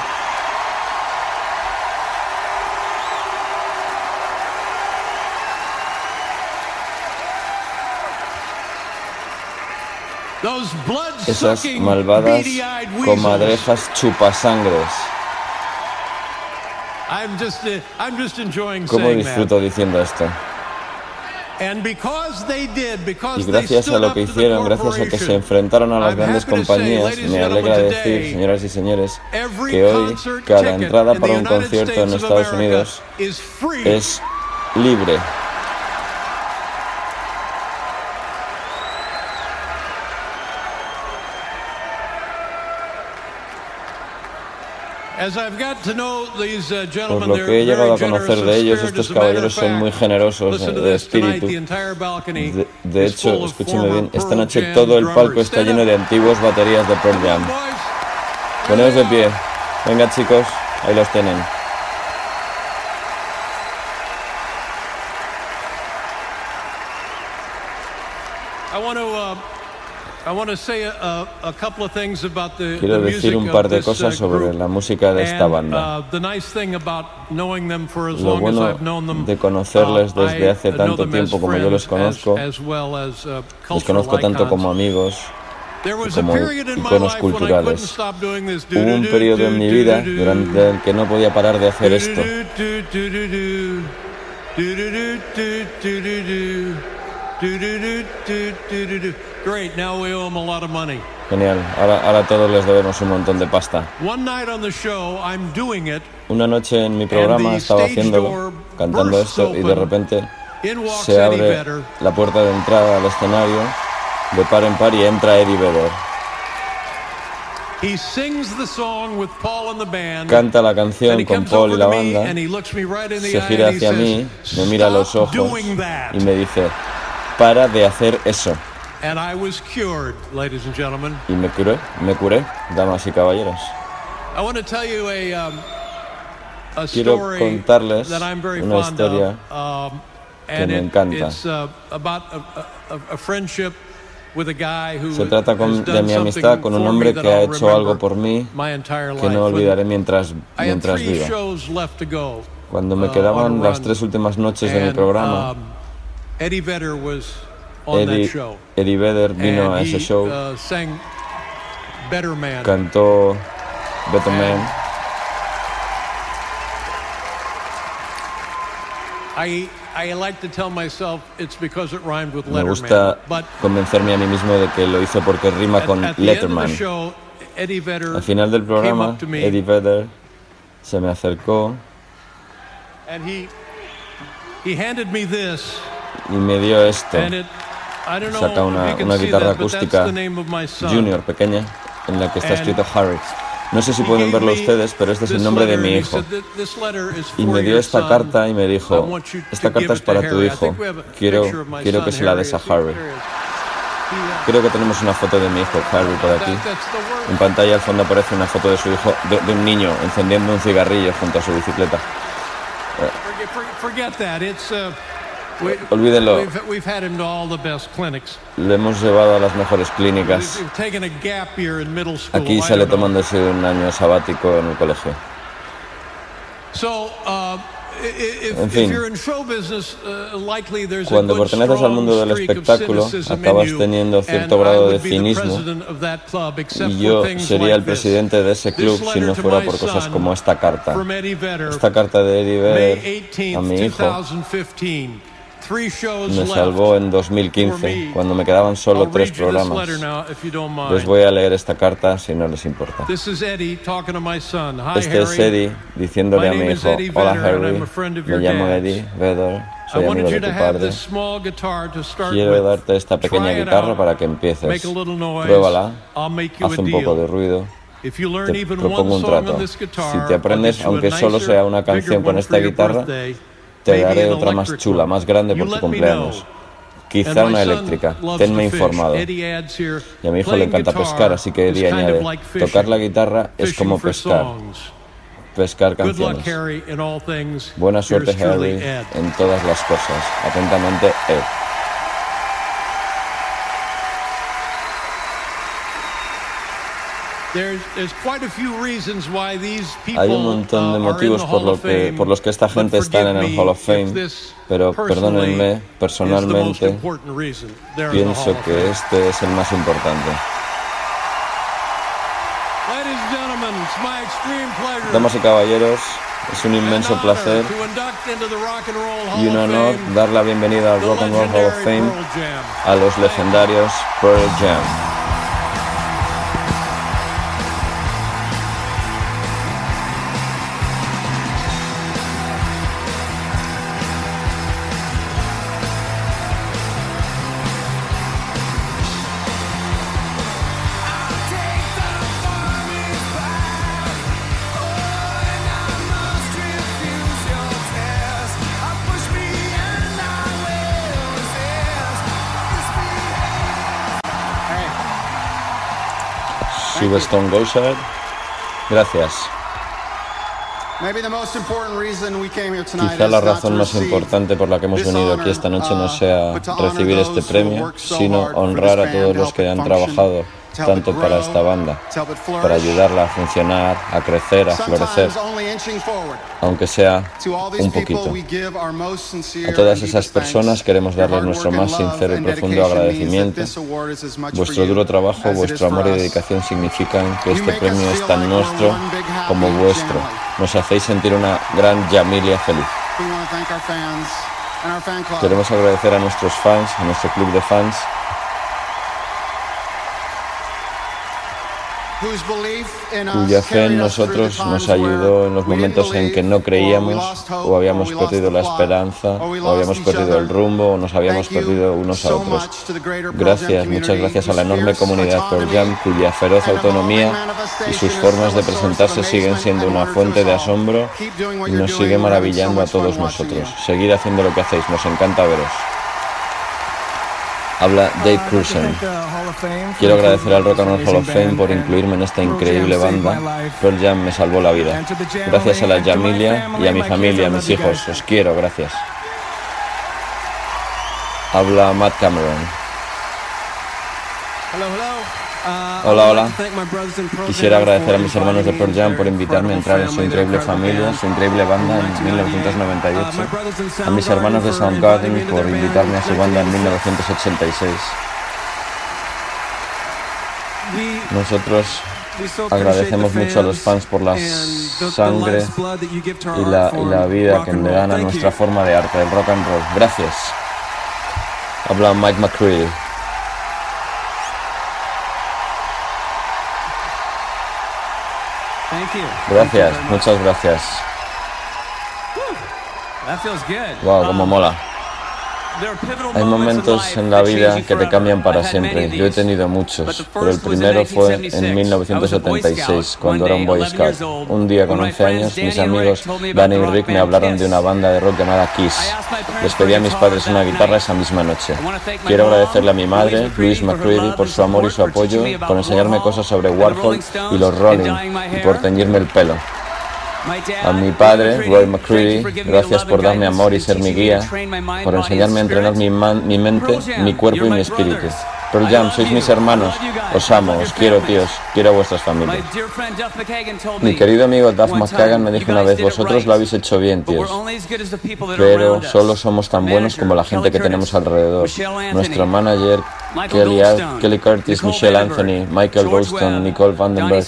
esas malvadas comadrejas chupasangres. I'm just, uh, I'm just enjoying ¿Cómo saying that. disfruto diciendo esto? And because they did, Y gracias a lo que hicieron, gracias a que se enfrentaron a las I'm grandes compañías, me alegra decir, today, señoras y señores, every que hoy concert cada entrada para un concierto en Estados Unidos is free. es libre. Por gentlemen, lo que he llegado a very conocer generous de ellos, estos caballeros son muy generosos de espíritu. De, de hecho, escúcheme bien, esta noche todo el palco está lleno de antiguos baterías de Pearl Jam. Poneos de pie. Venga chicos, ahí los tienen. I want to, uh, Quiero decir un par of de cosas uh, sobre la música de esta And, banda. uh, the nice thing about knowing them for as Lo bueno de conocerles uh, desde I hace tanto tiempo como yo los conozco, los conozco tanto como amigos There y was a como period in my iconos life when I couldn't culturales. stop doing this. Hubo un periodo en mi vida durante el que no podía parar de hacer esto. Great, now we owe them a lot of money. Genial, ahora, ahora todos les debemos un montón de pasta. One night on the show, I'm doing it. Una noche en mi programa estaba haciéndolo, cantando esto, y de repente se abre la puerta de entrada al escenario de par en par y entra Eddie Vedder. He sings the song with Paul and the band. Canta la canción con Paul y la banda, se gira hacia mí, me mira a los "Stop ojos doing that." y me dice, para de hacer eso. And I was cured, ladies and gentlemen. Y me curé, me curé, damas y caballeros. I want to tell you a, um, a Quiero contarles that I'm very una historia que me encanta. it's about a, a, a friendship with a guy who Se trata con- de mi amistad con un hombre que ha hecho algo por mí que no olvidaré mientras, mientras viva. Cuando me uh, quedaban las tres últimas noches de mi programa, um, Eddie Vedder was on Eddie, that show. Eddie Vedder vino And a ese he, show, uh, sang Better Man. cantó Better Man. I I like to tell myself it's because it rhymed with Letterman. Me gusta convencerme a mí mismo de que lo hizo porque rima at, con at the end of Letterman. the show, Eddie Vedder Al final del programa, me Eddie Vedder se me acercó and he he handed me this y me dio esto. Saca una, una guitarra acústica. Junior, pequeña, en la que está escrito Harry. No sé si pueden verlo ustedes, pero este es el nombre de mi hijo. Y me dio esta carta y me dijo, esta carta es para tu hijo. Quiero, quiero que se la des a Harry. Creo que tenemos una foto de mi hijo Harry por aquí. En pantalla al fondo aparece una foto de su hijo, de, de un niño encendiendo un cigarrillo junto a su bicicleta. Forget, Olvídenlo. Le hemos llevado a las mejores clínicas. Aquí sale tomándose un año sabático en el colegio. En fin. you're in show business, likely there's Cuando perteneces al mundo del espectáculo, acabas teniendo cierto grado de cinismo. Y yo sería el presidente de ese club si no fuera por cosas como esta carta. Esta carta de Eddie Vedder 18th, a mi hijo 2015. Three shows me salvó en for 2015, me. cuando me quedaban solo tres programas. Les voy a leer esta carta si no les importa. Este es. Eddie diciéndole a mi hijo, hola Harry, me llamo. Eddie Vedder, soy amigo de tu padre. Quiero darte esta pequeña guitarra para que empieces. Pruébala, haz un poco de ruido. Te propongo un trato. Si te aprendes, aunque solo sea una canción con esta guitarra, te daré otra más chula, más grande por tu cumpleaños. Quizá una eléctrica. Tenme informado. Y a mi hijo le encanta pescar, así que Eddie añade, tocar la guitarra es como pescar, pescar canciones. Buena suerte, Harry, en todas las cosas. Atentamente, Ed. Hay un montón de motivos por, lo que, por los que esta gente está en el Hall of Fame, pero perdónenme, personalmente pienso que este es el más importante. Damas y caballeros, Es un inmenso placer y un honor dar la bienvenida al Rock and Roll Hall of Fame a los legendarios Pearl Jam. Silverstone Goes Ahead. Gracias. Quizá la razón más importante por la que hemos venido aquí esta noche no sea recibir este premio, sino honrar a todos los que han trabajado tanto para esta banda, para ayudarla a funcionar, a crecer, a florecer, aunque sea un poquito. A todas esas personas queremos darles nuestro más sincero y profundo agradecimiento. Vuestro duro trabajo, vuestro amor y dedicación significan que este premio es tan nuestro como vuestro. Nos hacéis sentir una gran Yamilia feliz. Queremos agradecer a nuestros fans, a nuestro club de fans, cuya fe en nosotros nos ayudó en los momentos en que no creíamos o habíamos perdido la esperanza o habíamos perdido el rumbo o nos habíamos perdido unos a otros. Gracias, muchas gracias a la enorme comunidad Pearl Jam cuya feroz autonomía y sus formas de presentarse siguen siendo una fuente de asombro y nos sigue maravillando a todos nosotros. Seguid haciendo lo que hacéis, nos encanta veros. Habla Dave Cruzen. Quiero agradecer al Rock and Roll Hall of Fame por incluirme en esta increíble banda. Pearl Jam me salvó la vida. Gracias a la Jamilia y a mi familia, a mis hijos. Os quiero, gracias. Habla Matt Cameron. Hola, hola. Quisiera agradecer a mis hermanos de Pearl Jam por invitarme a entrar en su increíble familia, su increíble banda en 1998. A mis hermanos de Soundgarden por invitarme a su banda en 1986. Nosotros agradecemos mucho a los fans por la sangre y la, y la vida que le dan a nuestra forma de arte, el rock and roll. Gracias. Habla Mike McCready. Gracias, muchas gracias. Wow, como mola. Hay momentos en la vida que te cambian para siempre. Yo he tenido muchos, pero el primero fue en 1976, cuando era un Boy Scout. Un día con 11 años, mis amigos Danny y Rick me hablaron de una banda de rock llamada Kiss. Les pedí a mis padres una guitarra esa misma noche. Quiero agradecerle a mi madre, Louise McCready, por su amor y su apoyo, por enseñarme cosas sobre Warhol y los Rolling, y por teñirme el pelo. A mi padre, Roy McCready, gracias por darme amor y ser mi guía, por enseñarme a entrenar mi, mi mente, mi cuerpo y mi espíritu. Pearl Jam, sois mis hermanos, os amo, os quiero, tíos, quiero a vuestras familias. Mi querido amigo Duff McKagan me dijo una vez, vosotros lo habéis hecho bien, tíos, pero solo somos tan buenos como la gente que tenemos alrededor. Nuestro manager, Kelly, Kelly Curtis, Michelle Anthony, Michael Golston, Nicole Vandenberg,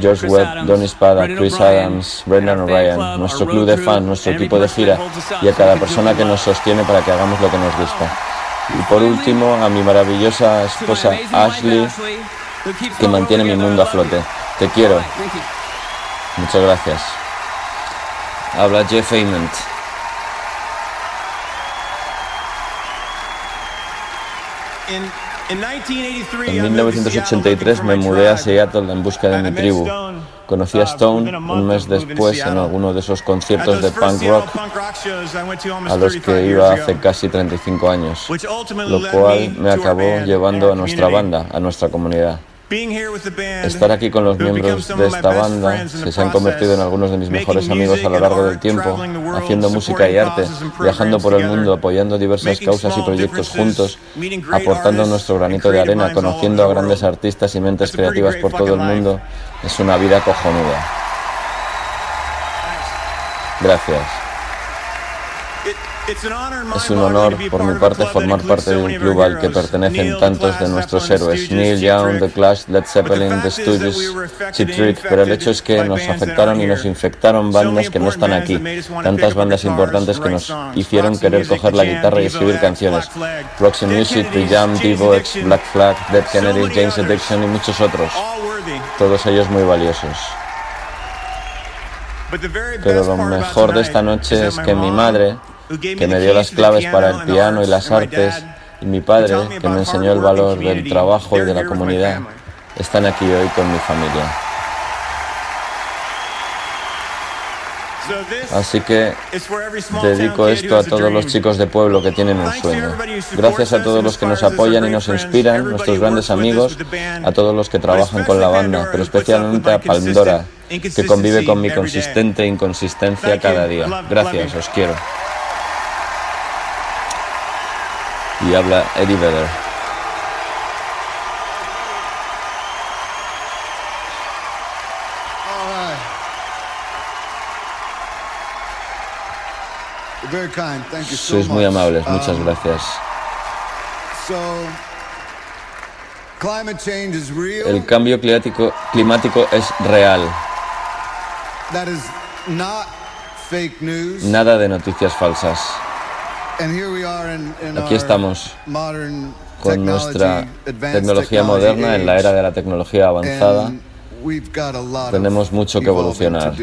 George Webb, Donny Spada, Chris Adams, Brendan O'Brien, nuestro club de fans, nuestro equipo de gira y a cada persona que nos sostiene para que hagamos lo que nos gusta. Y por último, a mi maravillosa esposa Ashley, que mantiene mi mundo a flote. Te quiero. Muchas gracias. Habla Jeff Ament. En 1983 me mudé a Seattle en busca de mi tribu. Conocí a Stone un mes después en alguno de esos conciertos de punk rock a los que iba hace casi 35 años, lo cual me acabó llevando a nuestra banda, a nuestra comunidad. Estar aquí con los miembros de esta banda que se han convertido en algunos de mis mejores amigos a lo largo del tiempo, haciendo música y arte, viajando por el mundo, apoyando diversas causas y proyectos juntos, aportando nuestro granito de arena, conociendo a grandes artistas y mentes creativas por todo el mundo, es una vida cojonuda. Gracias. Es un honor por mi parte formar parte de un club al que pertenecen tantos de nuestros héroes, Neil Young, The Clash, Led Zeppelin, The Stooges, Cheap Trick, pero el hecho es que nos afectaron y nos infectaron bandas que no están aquí, tantas bandas importantes que nos hicieron querer coger la guitarra y escribir canciones, Roxy Music, The Jam, Devo X, Black Flag, Dead Kennedy, James Addiction y muchos otros, todos ellos muy valiosos. Pero lo mejor de esta noche es que mi madre, que me dio las claves para el piano y las artes, y mi padre, que me enseñó el valor del trabajo y de la comunidad, están aquí hoy con mi familia. Así que dedico esto a todos los chicos de pueblo que tienen un sueño. Gracias a todos los que nos apoyan y nos inspiran, nuestros grandes amigos, a todos los que trabajan con la banda, pero especialmente a Pandora, que convive con mi consistente inconsistencia cada día. Gracias, os quiero. Y habla Eddie Vedder. Sois muy amables, muchas gracias. El cambio climático, climático es real. Nada de noticias falsas. Aquí estamos con nuestra tecnología moderna en la era de la tecnología avanzada. Tenemos mucho que evolucionar.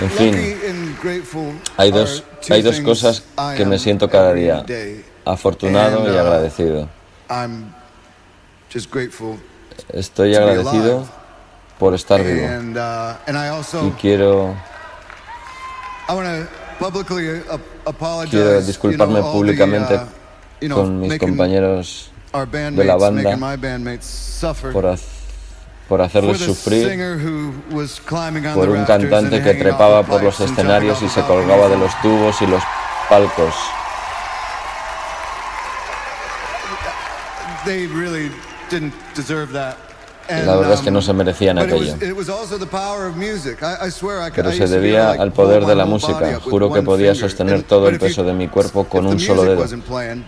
En fin, hay dos, hay dos cosas que me siento cada día, afortunado y agradecido. Estoy agradecido por estar vivo. Y quiero, quiero disculparme públicamente con mis compañeros de la banda por por hacerles sufrir, por un cantante que trepaba por los escenarios y se colgaba de los tubos y los palcos. La verdad es que no se merecían aquello. Pero se debía al poder de la música. Juro que podía sostener todo el peso de mi cuerpo con un solo dedo.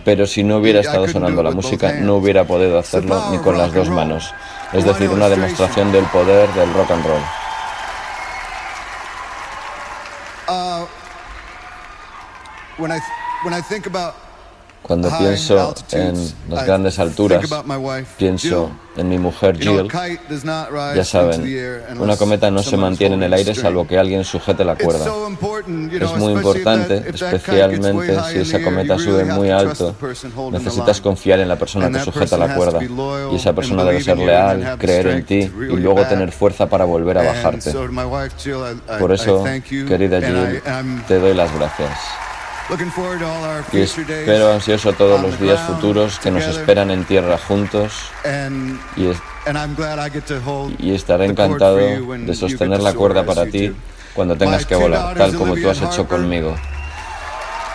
Pero si no hubiera estado sonando la música, no hubiera podido hacerlo ni con las dos manos. Es decir, una demostración del poder del rock and roll. Cuando pienso en las grandes alturas, pienso en mi mujer Jill. Ya saben, una cometa no se mantiene en el aire salvo que alguien sujete la cuerda. Es muy importante, especialmente si esa cometa sube muy alto, necesitas confiar en la persona que sujeta la cuerda. Y esa persona debe ser leal, creer en ti y luego tener fuerza para volver a bajarte. Por eso, querida Jill, te doy las gracias. Y espero ansioso todos los días futuros que nos esperan en tierra juntos. Y, y estaré encantado de sostener la cuerda para ti cuando tengas que volar, tal como tú has hecho conmigo.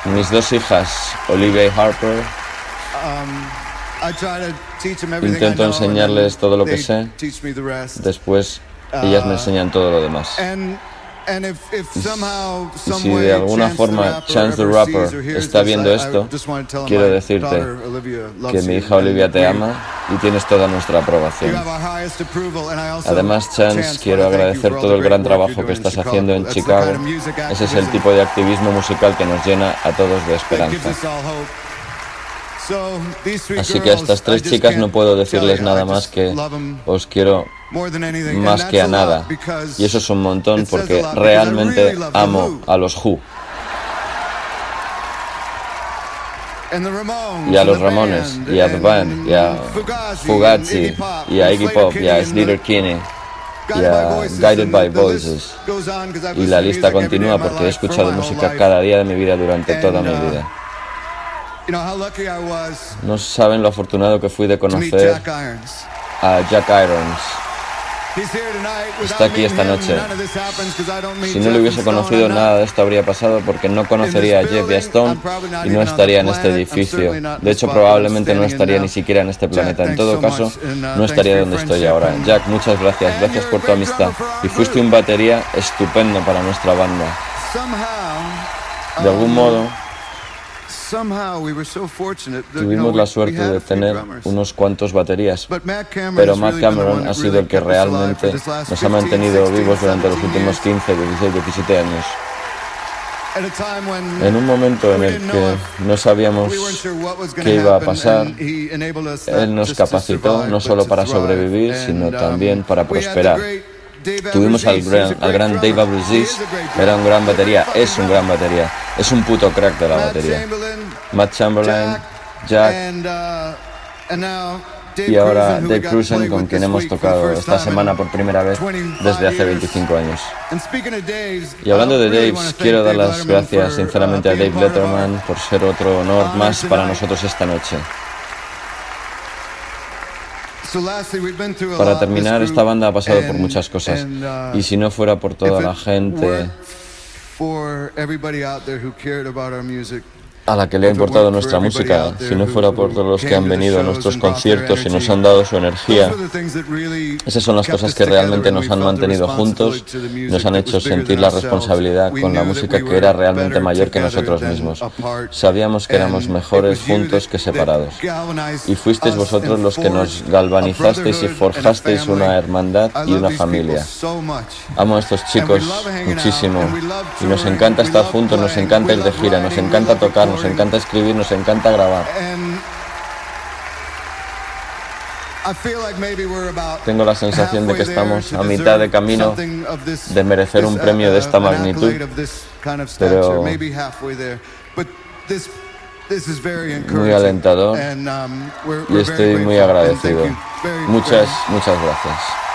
Mis dos hijas, Olivia y Harper, um, intento enseñarles todo lo que sé, después ellas me uh, enseñan todo lo demás. Si de alguna forma Chance the Rapper está viendo esto, quiero decirte que mi hija Olivia te ama y tienes toda nuestra aprobación. Además, Chance, quiero agradecer todo el gran trabajo que estás haciendo en Chicago. Ese es el tipo de activismo musical que nos llena a todos de esperanza. Así que a estas tres chicas no puedo decirles nada más que os quiero más que a nada. Y eso es un montón porque realmente amo a los Who. Y a los Ramones, y a The Band, y a Fugazi, y a Iggy Pop, y a Slater Kinney, y a Guided by Voices. Y la lista continúa porque he escuchado música cada día de mi vida durante toda mi uh, vida. No saben lo afortunado que fui de conocer a Jack Irons Está aquí esta noche. Si no le hubiese conocido, nada de esto habría pasado porque no conocería a Jeff y a Stone y no estaría en este edificio. De hecho, probablemente no estaría ni siquiera en este planeta. En todo caso, no estaría donde estoy ahora. Jack, muchas gracias. Gracias por tu amistad. Y fuiste un batería estupendo para nuestra banda. De algún modo, Tuvimos la suerte de tener unos cuantos baterías, pero Matt Cameron ha sido el que realmente nos ha mantenido vivos durante los últimos 15, 16, 17 años. En un momento en el que no sabíamos qué iba a pasar, Él nos capacitó no solo para sobrevivir, sino también para prosperar. Tuvimos al gran, al gran Dave Abruzzis, era un gran batería, es un gran batería, es un puto crack de la batería. Matt Chamberlain, Jack y ahora Dave Cruzen con quien hemos tocado esta semana por primera vez desde hace 25 años. Y hablando de Dave, quiero dar las gracias sinceramente a Dave Letterman por ser otro honor más para nosotros esta noche. Para terminar, esta banda ha pasado por muchas cosas y si no fuera por toda la gente a la que le ha importado nuestra música, si no fuera por todos los que han venido a nuestros conciertos y nos han dado su energía. Esas son las cosas que realmente nos han mantenido juntos, nos han hecho sentir la responsabilidad con la música que era realmente mayor que nosotros mismos. Sabíamos que éramos mejores juntos que separados. Y fuisteis vosotros los que nos galvanizasteis y forjasteis una hermandad y una familia. Amo a estos chicos muchísimo y nos encanta estar juntos, nos encanta ir de gira, nos encanta tocar, nos encanta escribir, nos encanta grabar. Tengo la sensación de que estamos a mitad de camino de merecer un premio de esta magnitud, pero muy alentador y estoy muy agradecido. Muchas, muchas gracias.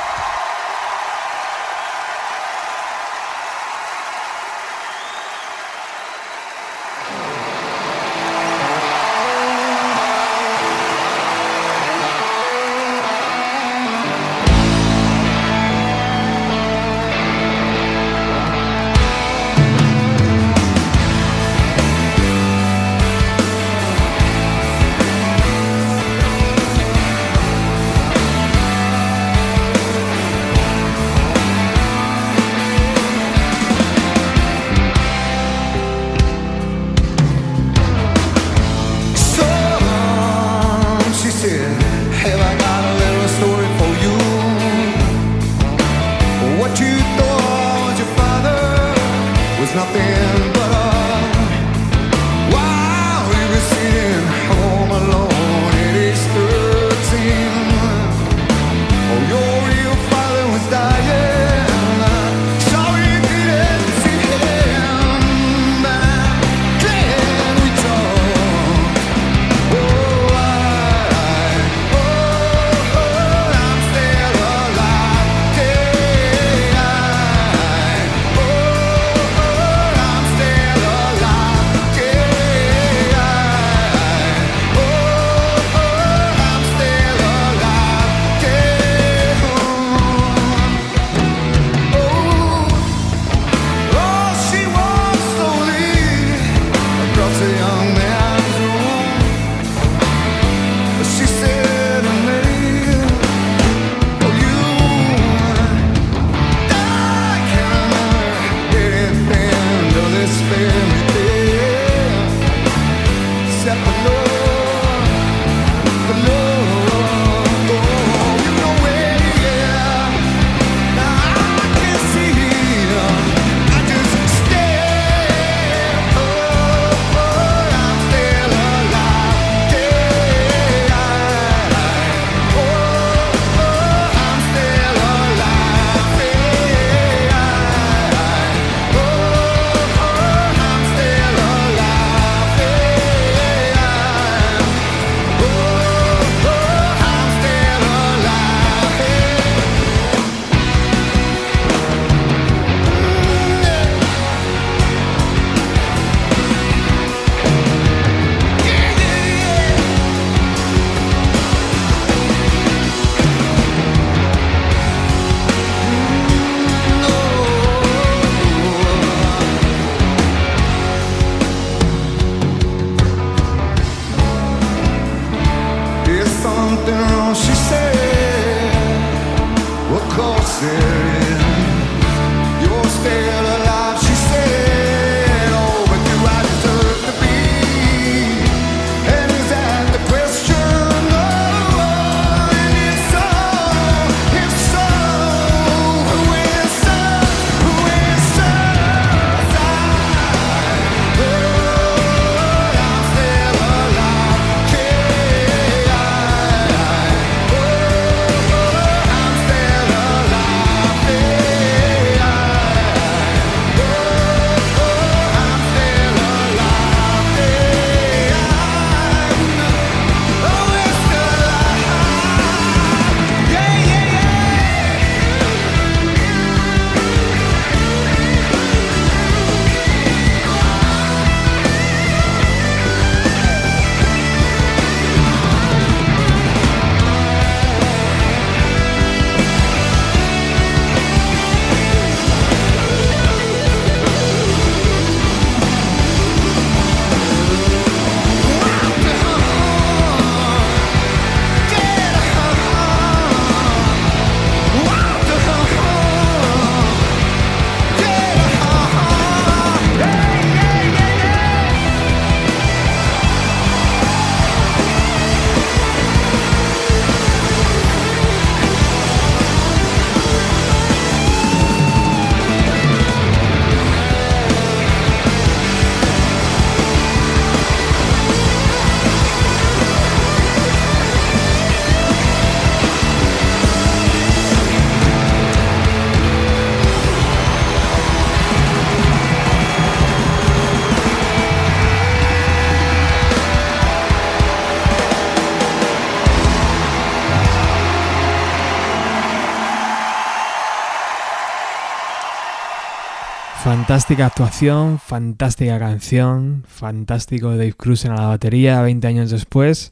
Fantástica actuación, fantástica canción, fantástico Dave Cruz en la batería 20 años después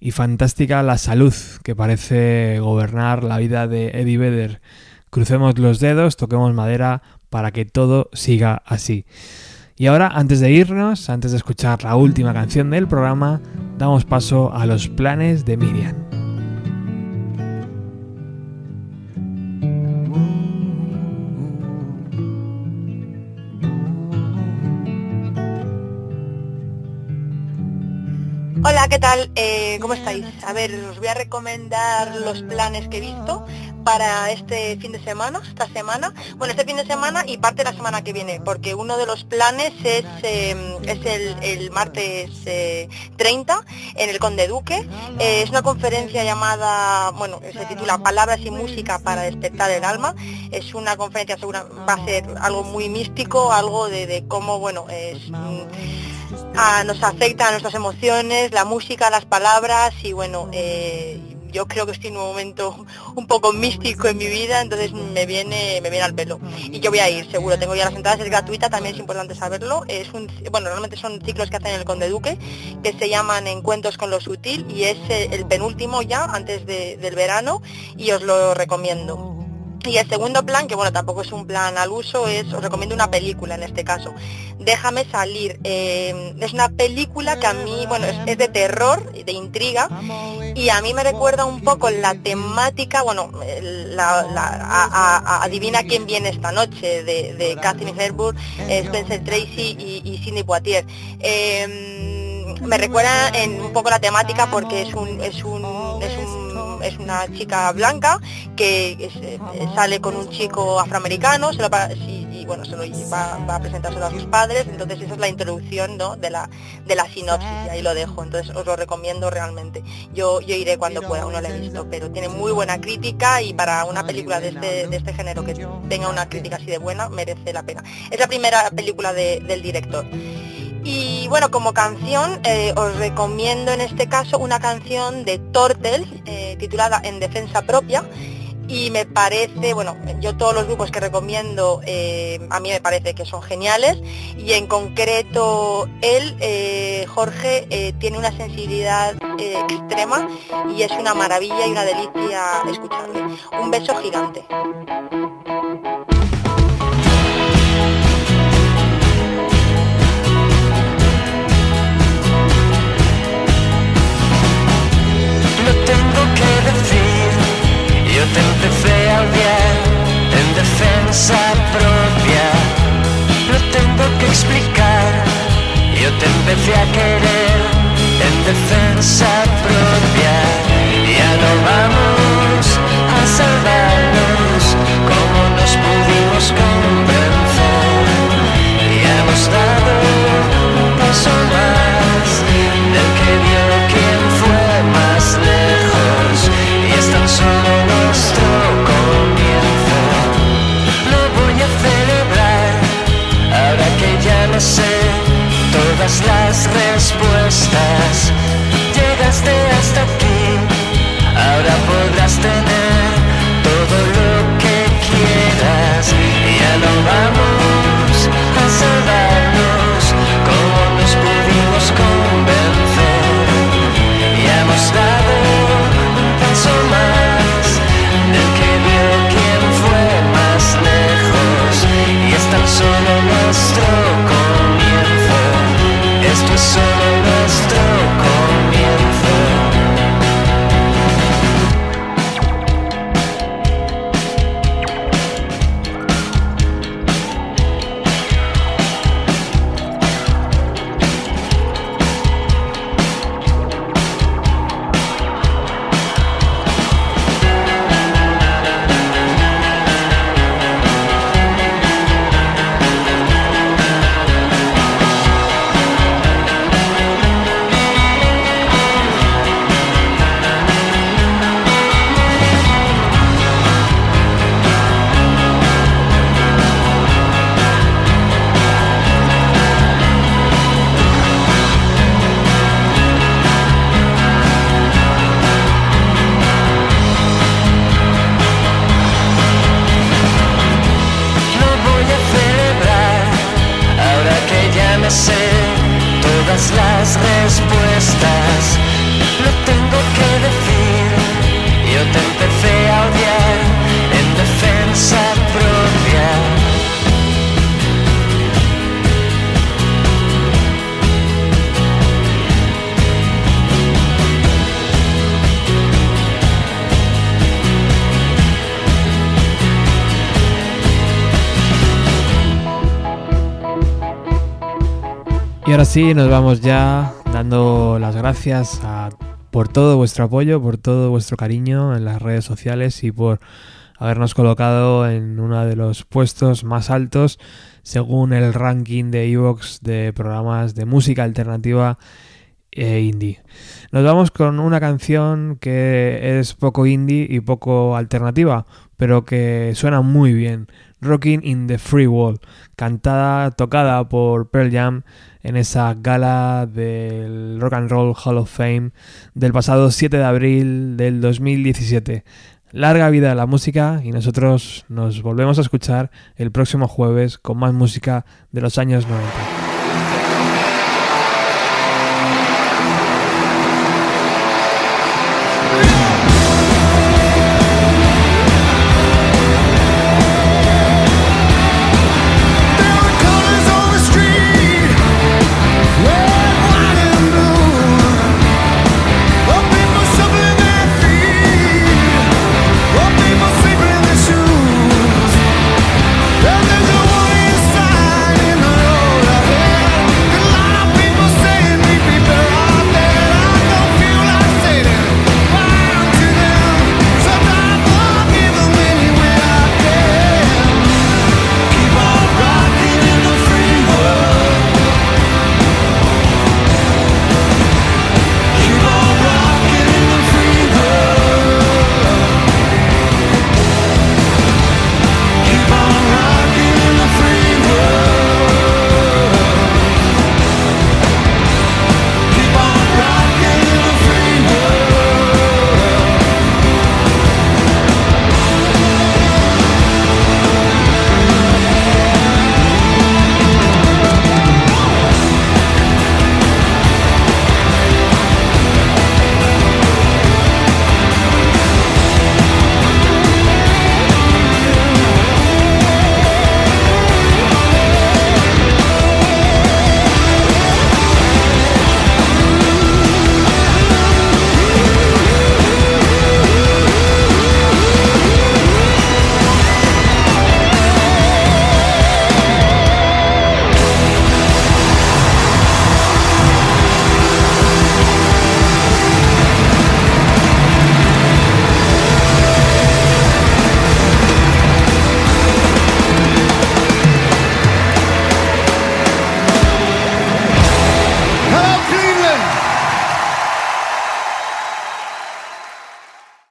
y fantástica la salud que parece gobernar la vida de Eddie Vedder. Crucemos los dedos, toquemos madera para que todo siga así. Y ahora, antes de irnos, antes de escuchar la última canción del programa, damos paso a los planes de Miriam. Eh, ¿Cómo estáis? A ver, os voy a recomendar los planes que he visto para este fin de semana, esta semana, bueno, este fin de semana y parte de la semana que viene, porque uno de los planes es, em, es el, martes 30 eh, en el Conde Duque. Eh, es una conferencia llamada, bueno, se titula Palabras y Música para despertar el alma. Es una conferencia segura, va a ser algo muy místico, algo de, de cómo, bueno, es nos afecta a nuestras emociones, la música, las palabras y bueno, eh, yo creo que estoy en un momento un poco místico en mi vida, entonces me viene, me viene al pelo. Y yo voy a ir, seguro, tengo ya las entradas, es gratuita, también es importante saberlo. Es un, bueno, normalmente son ciclos que hacen en el Conde Duque, que se llaman Encuentros con lo Sutil, y es el penúltimo ya, antes del verano, y os lo recomiendo. Y el segundo plan, que bueno, tampoco es un plan al uso, es, os recomiendo una película en este caso. Déjame salir. Eh, es una película que a mí, bueno, es, de terror, de intriga, y a mí me recuerda un poco la temática, bueno, la, adivina quién viene esta noche, de, de Catherine Herburg, Spencer Tracy y, y Sidney Poitier. Eh, me recuerda en un poco la temática porque es un, es un, es un es una chica blanca que eh, sale con un chico afroamericano y, bueno, se lo va, a presentárselo a sus padres, entonces esa es la introducción de, la, de la sinopsis y ahí lo dejo, entonces os lo recomiendo realmente. Yo, yo iré cuando pueda, uno lo he visto, pero tiene muy buena crítica y para una película de este, de este género que tenga una crítica así de buena merece la pena. Es la primera película del director. Y bueno, como canción eh, os recomiendo en este caso una canción de Tortel eh, titulada En Defensa Propia y me parece, bueno, yo todos los grupos que recomiendo eh, a mí me parece que son geniales y en concreto él, Jorge, tiene una sensibilidad extrema y es una maravilla y una delicia escucharle. Un beso gigante. tengo que decir, yo te empecé a odiar en defensa propia. No tengo que explicar, yo te empecé a querer en defensa propia. Ya no vamos a salvarnos como nos pudimos convencer. Ya hemos dado las respuestas. Llegaste hasta aquí, ahora podrás tener sé todas las respuestas. Y ahora sí, nos vamos ya dando las gracias por todo vuestro apoyo, por todo vuestro cariño en las redes sociales y por habernos colocado en uno de los puestos más altos según el ranking de Evox de programas de música alternativa e indie. Nos vamos con una canción que es poco indie y poco alternativa, pero que suena muy bien. Rocking in the Free World, cantada, tocada por Pearl Jam en esa gala del Rock and Roll Hall of Fame del pasado 7 de abril del 2017. Larga vida a la música y nosotros nos volvemos a escuchar el próximo jueves con más música de los años 90.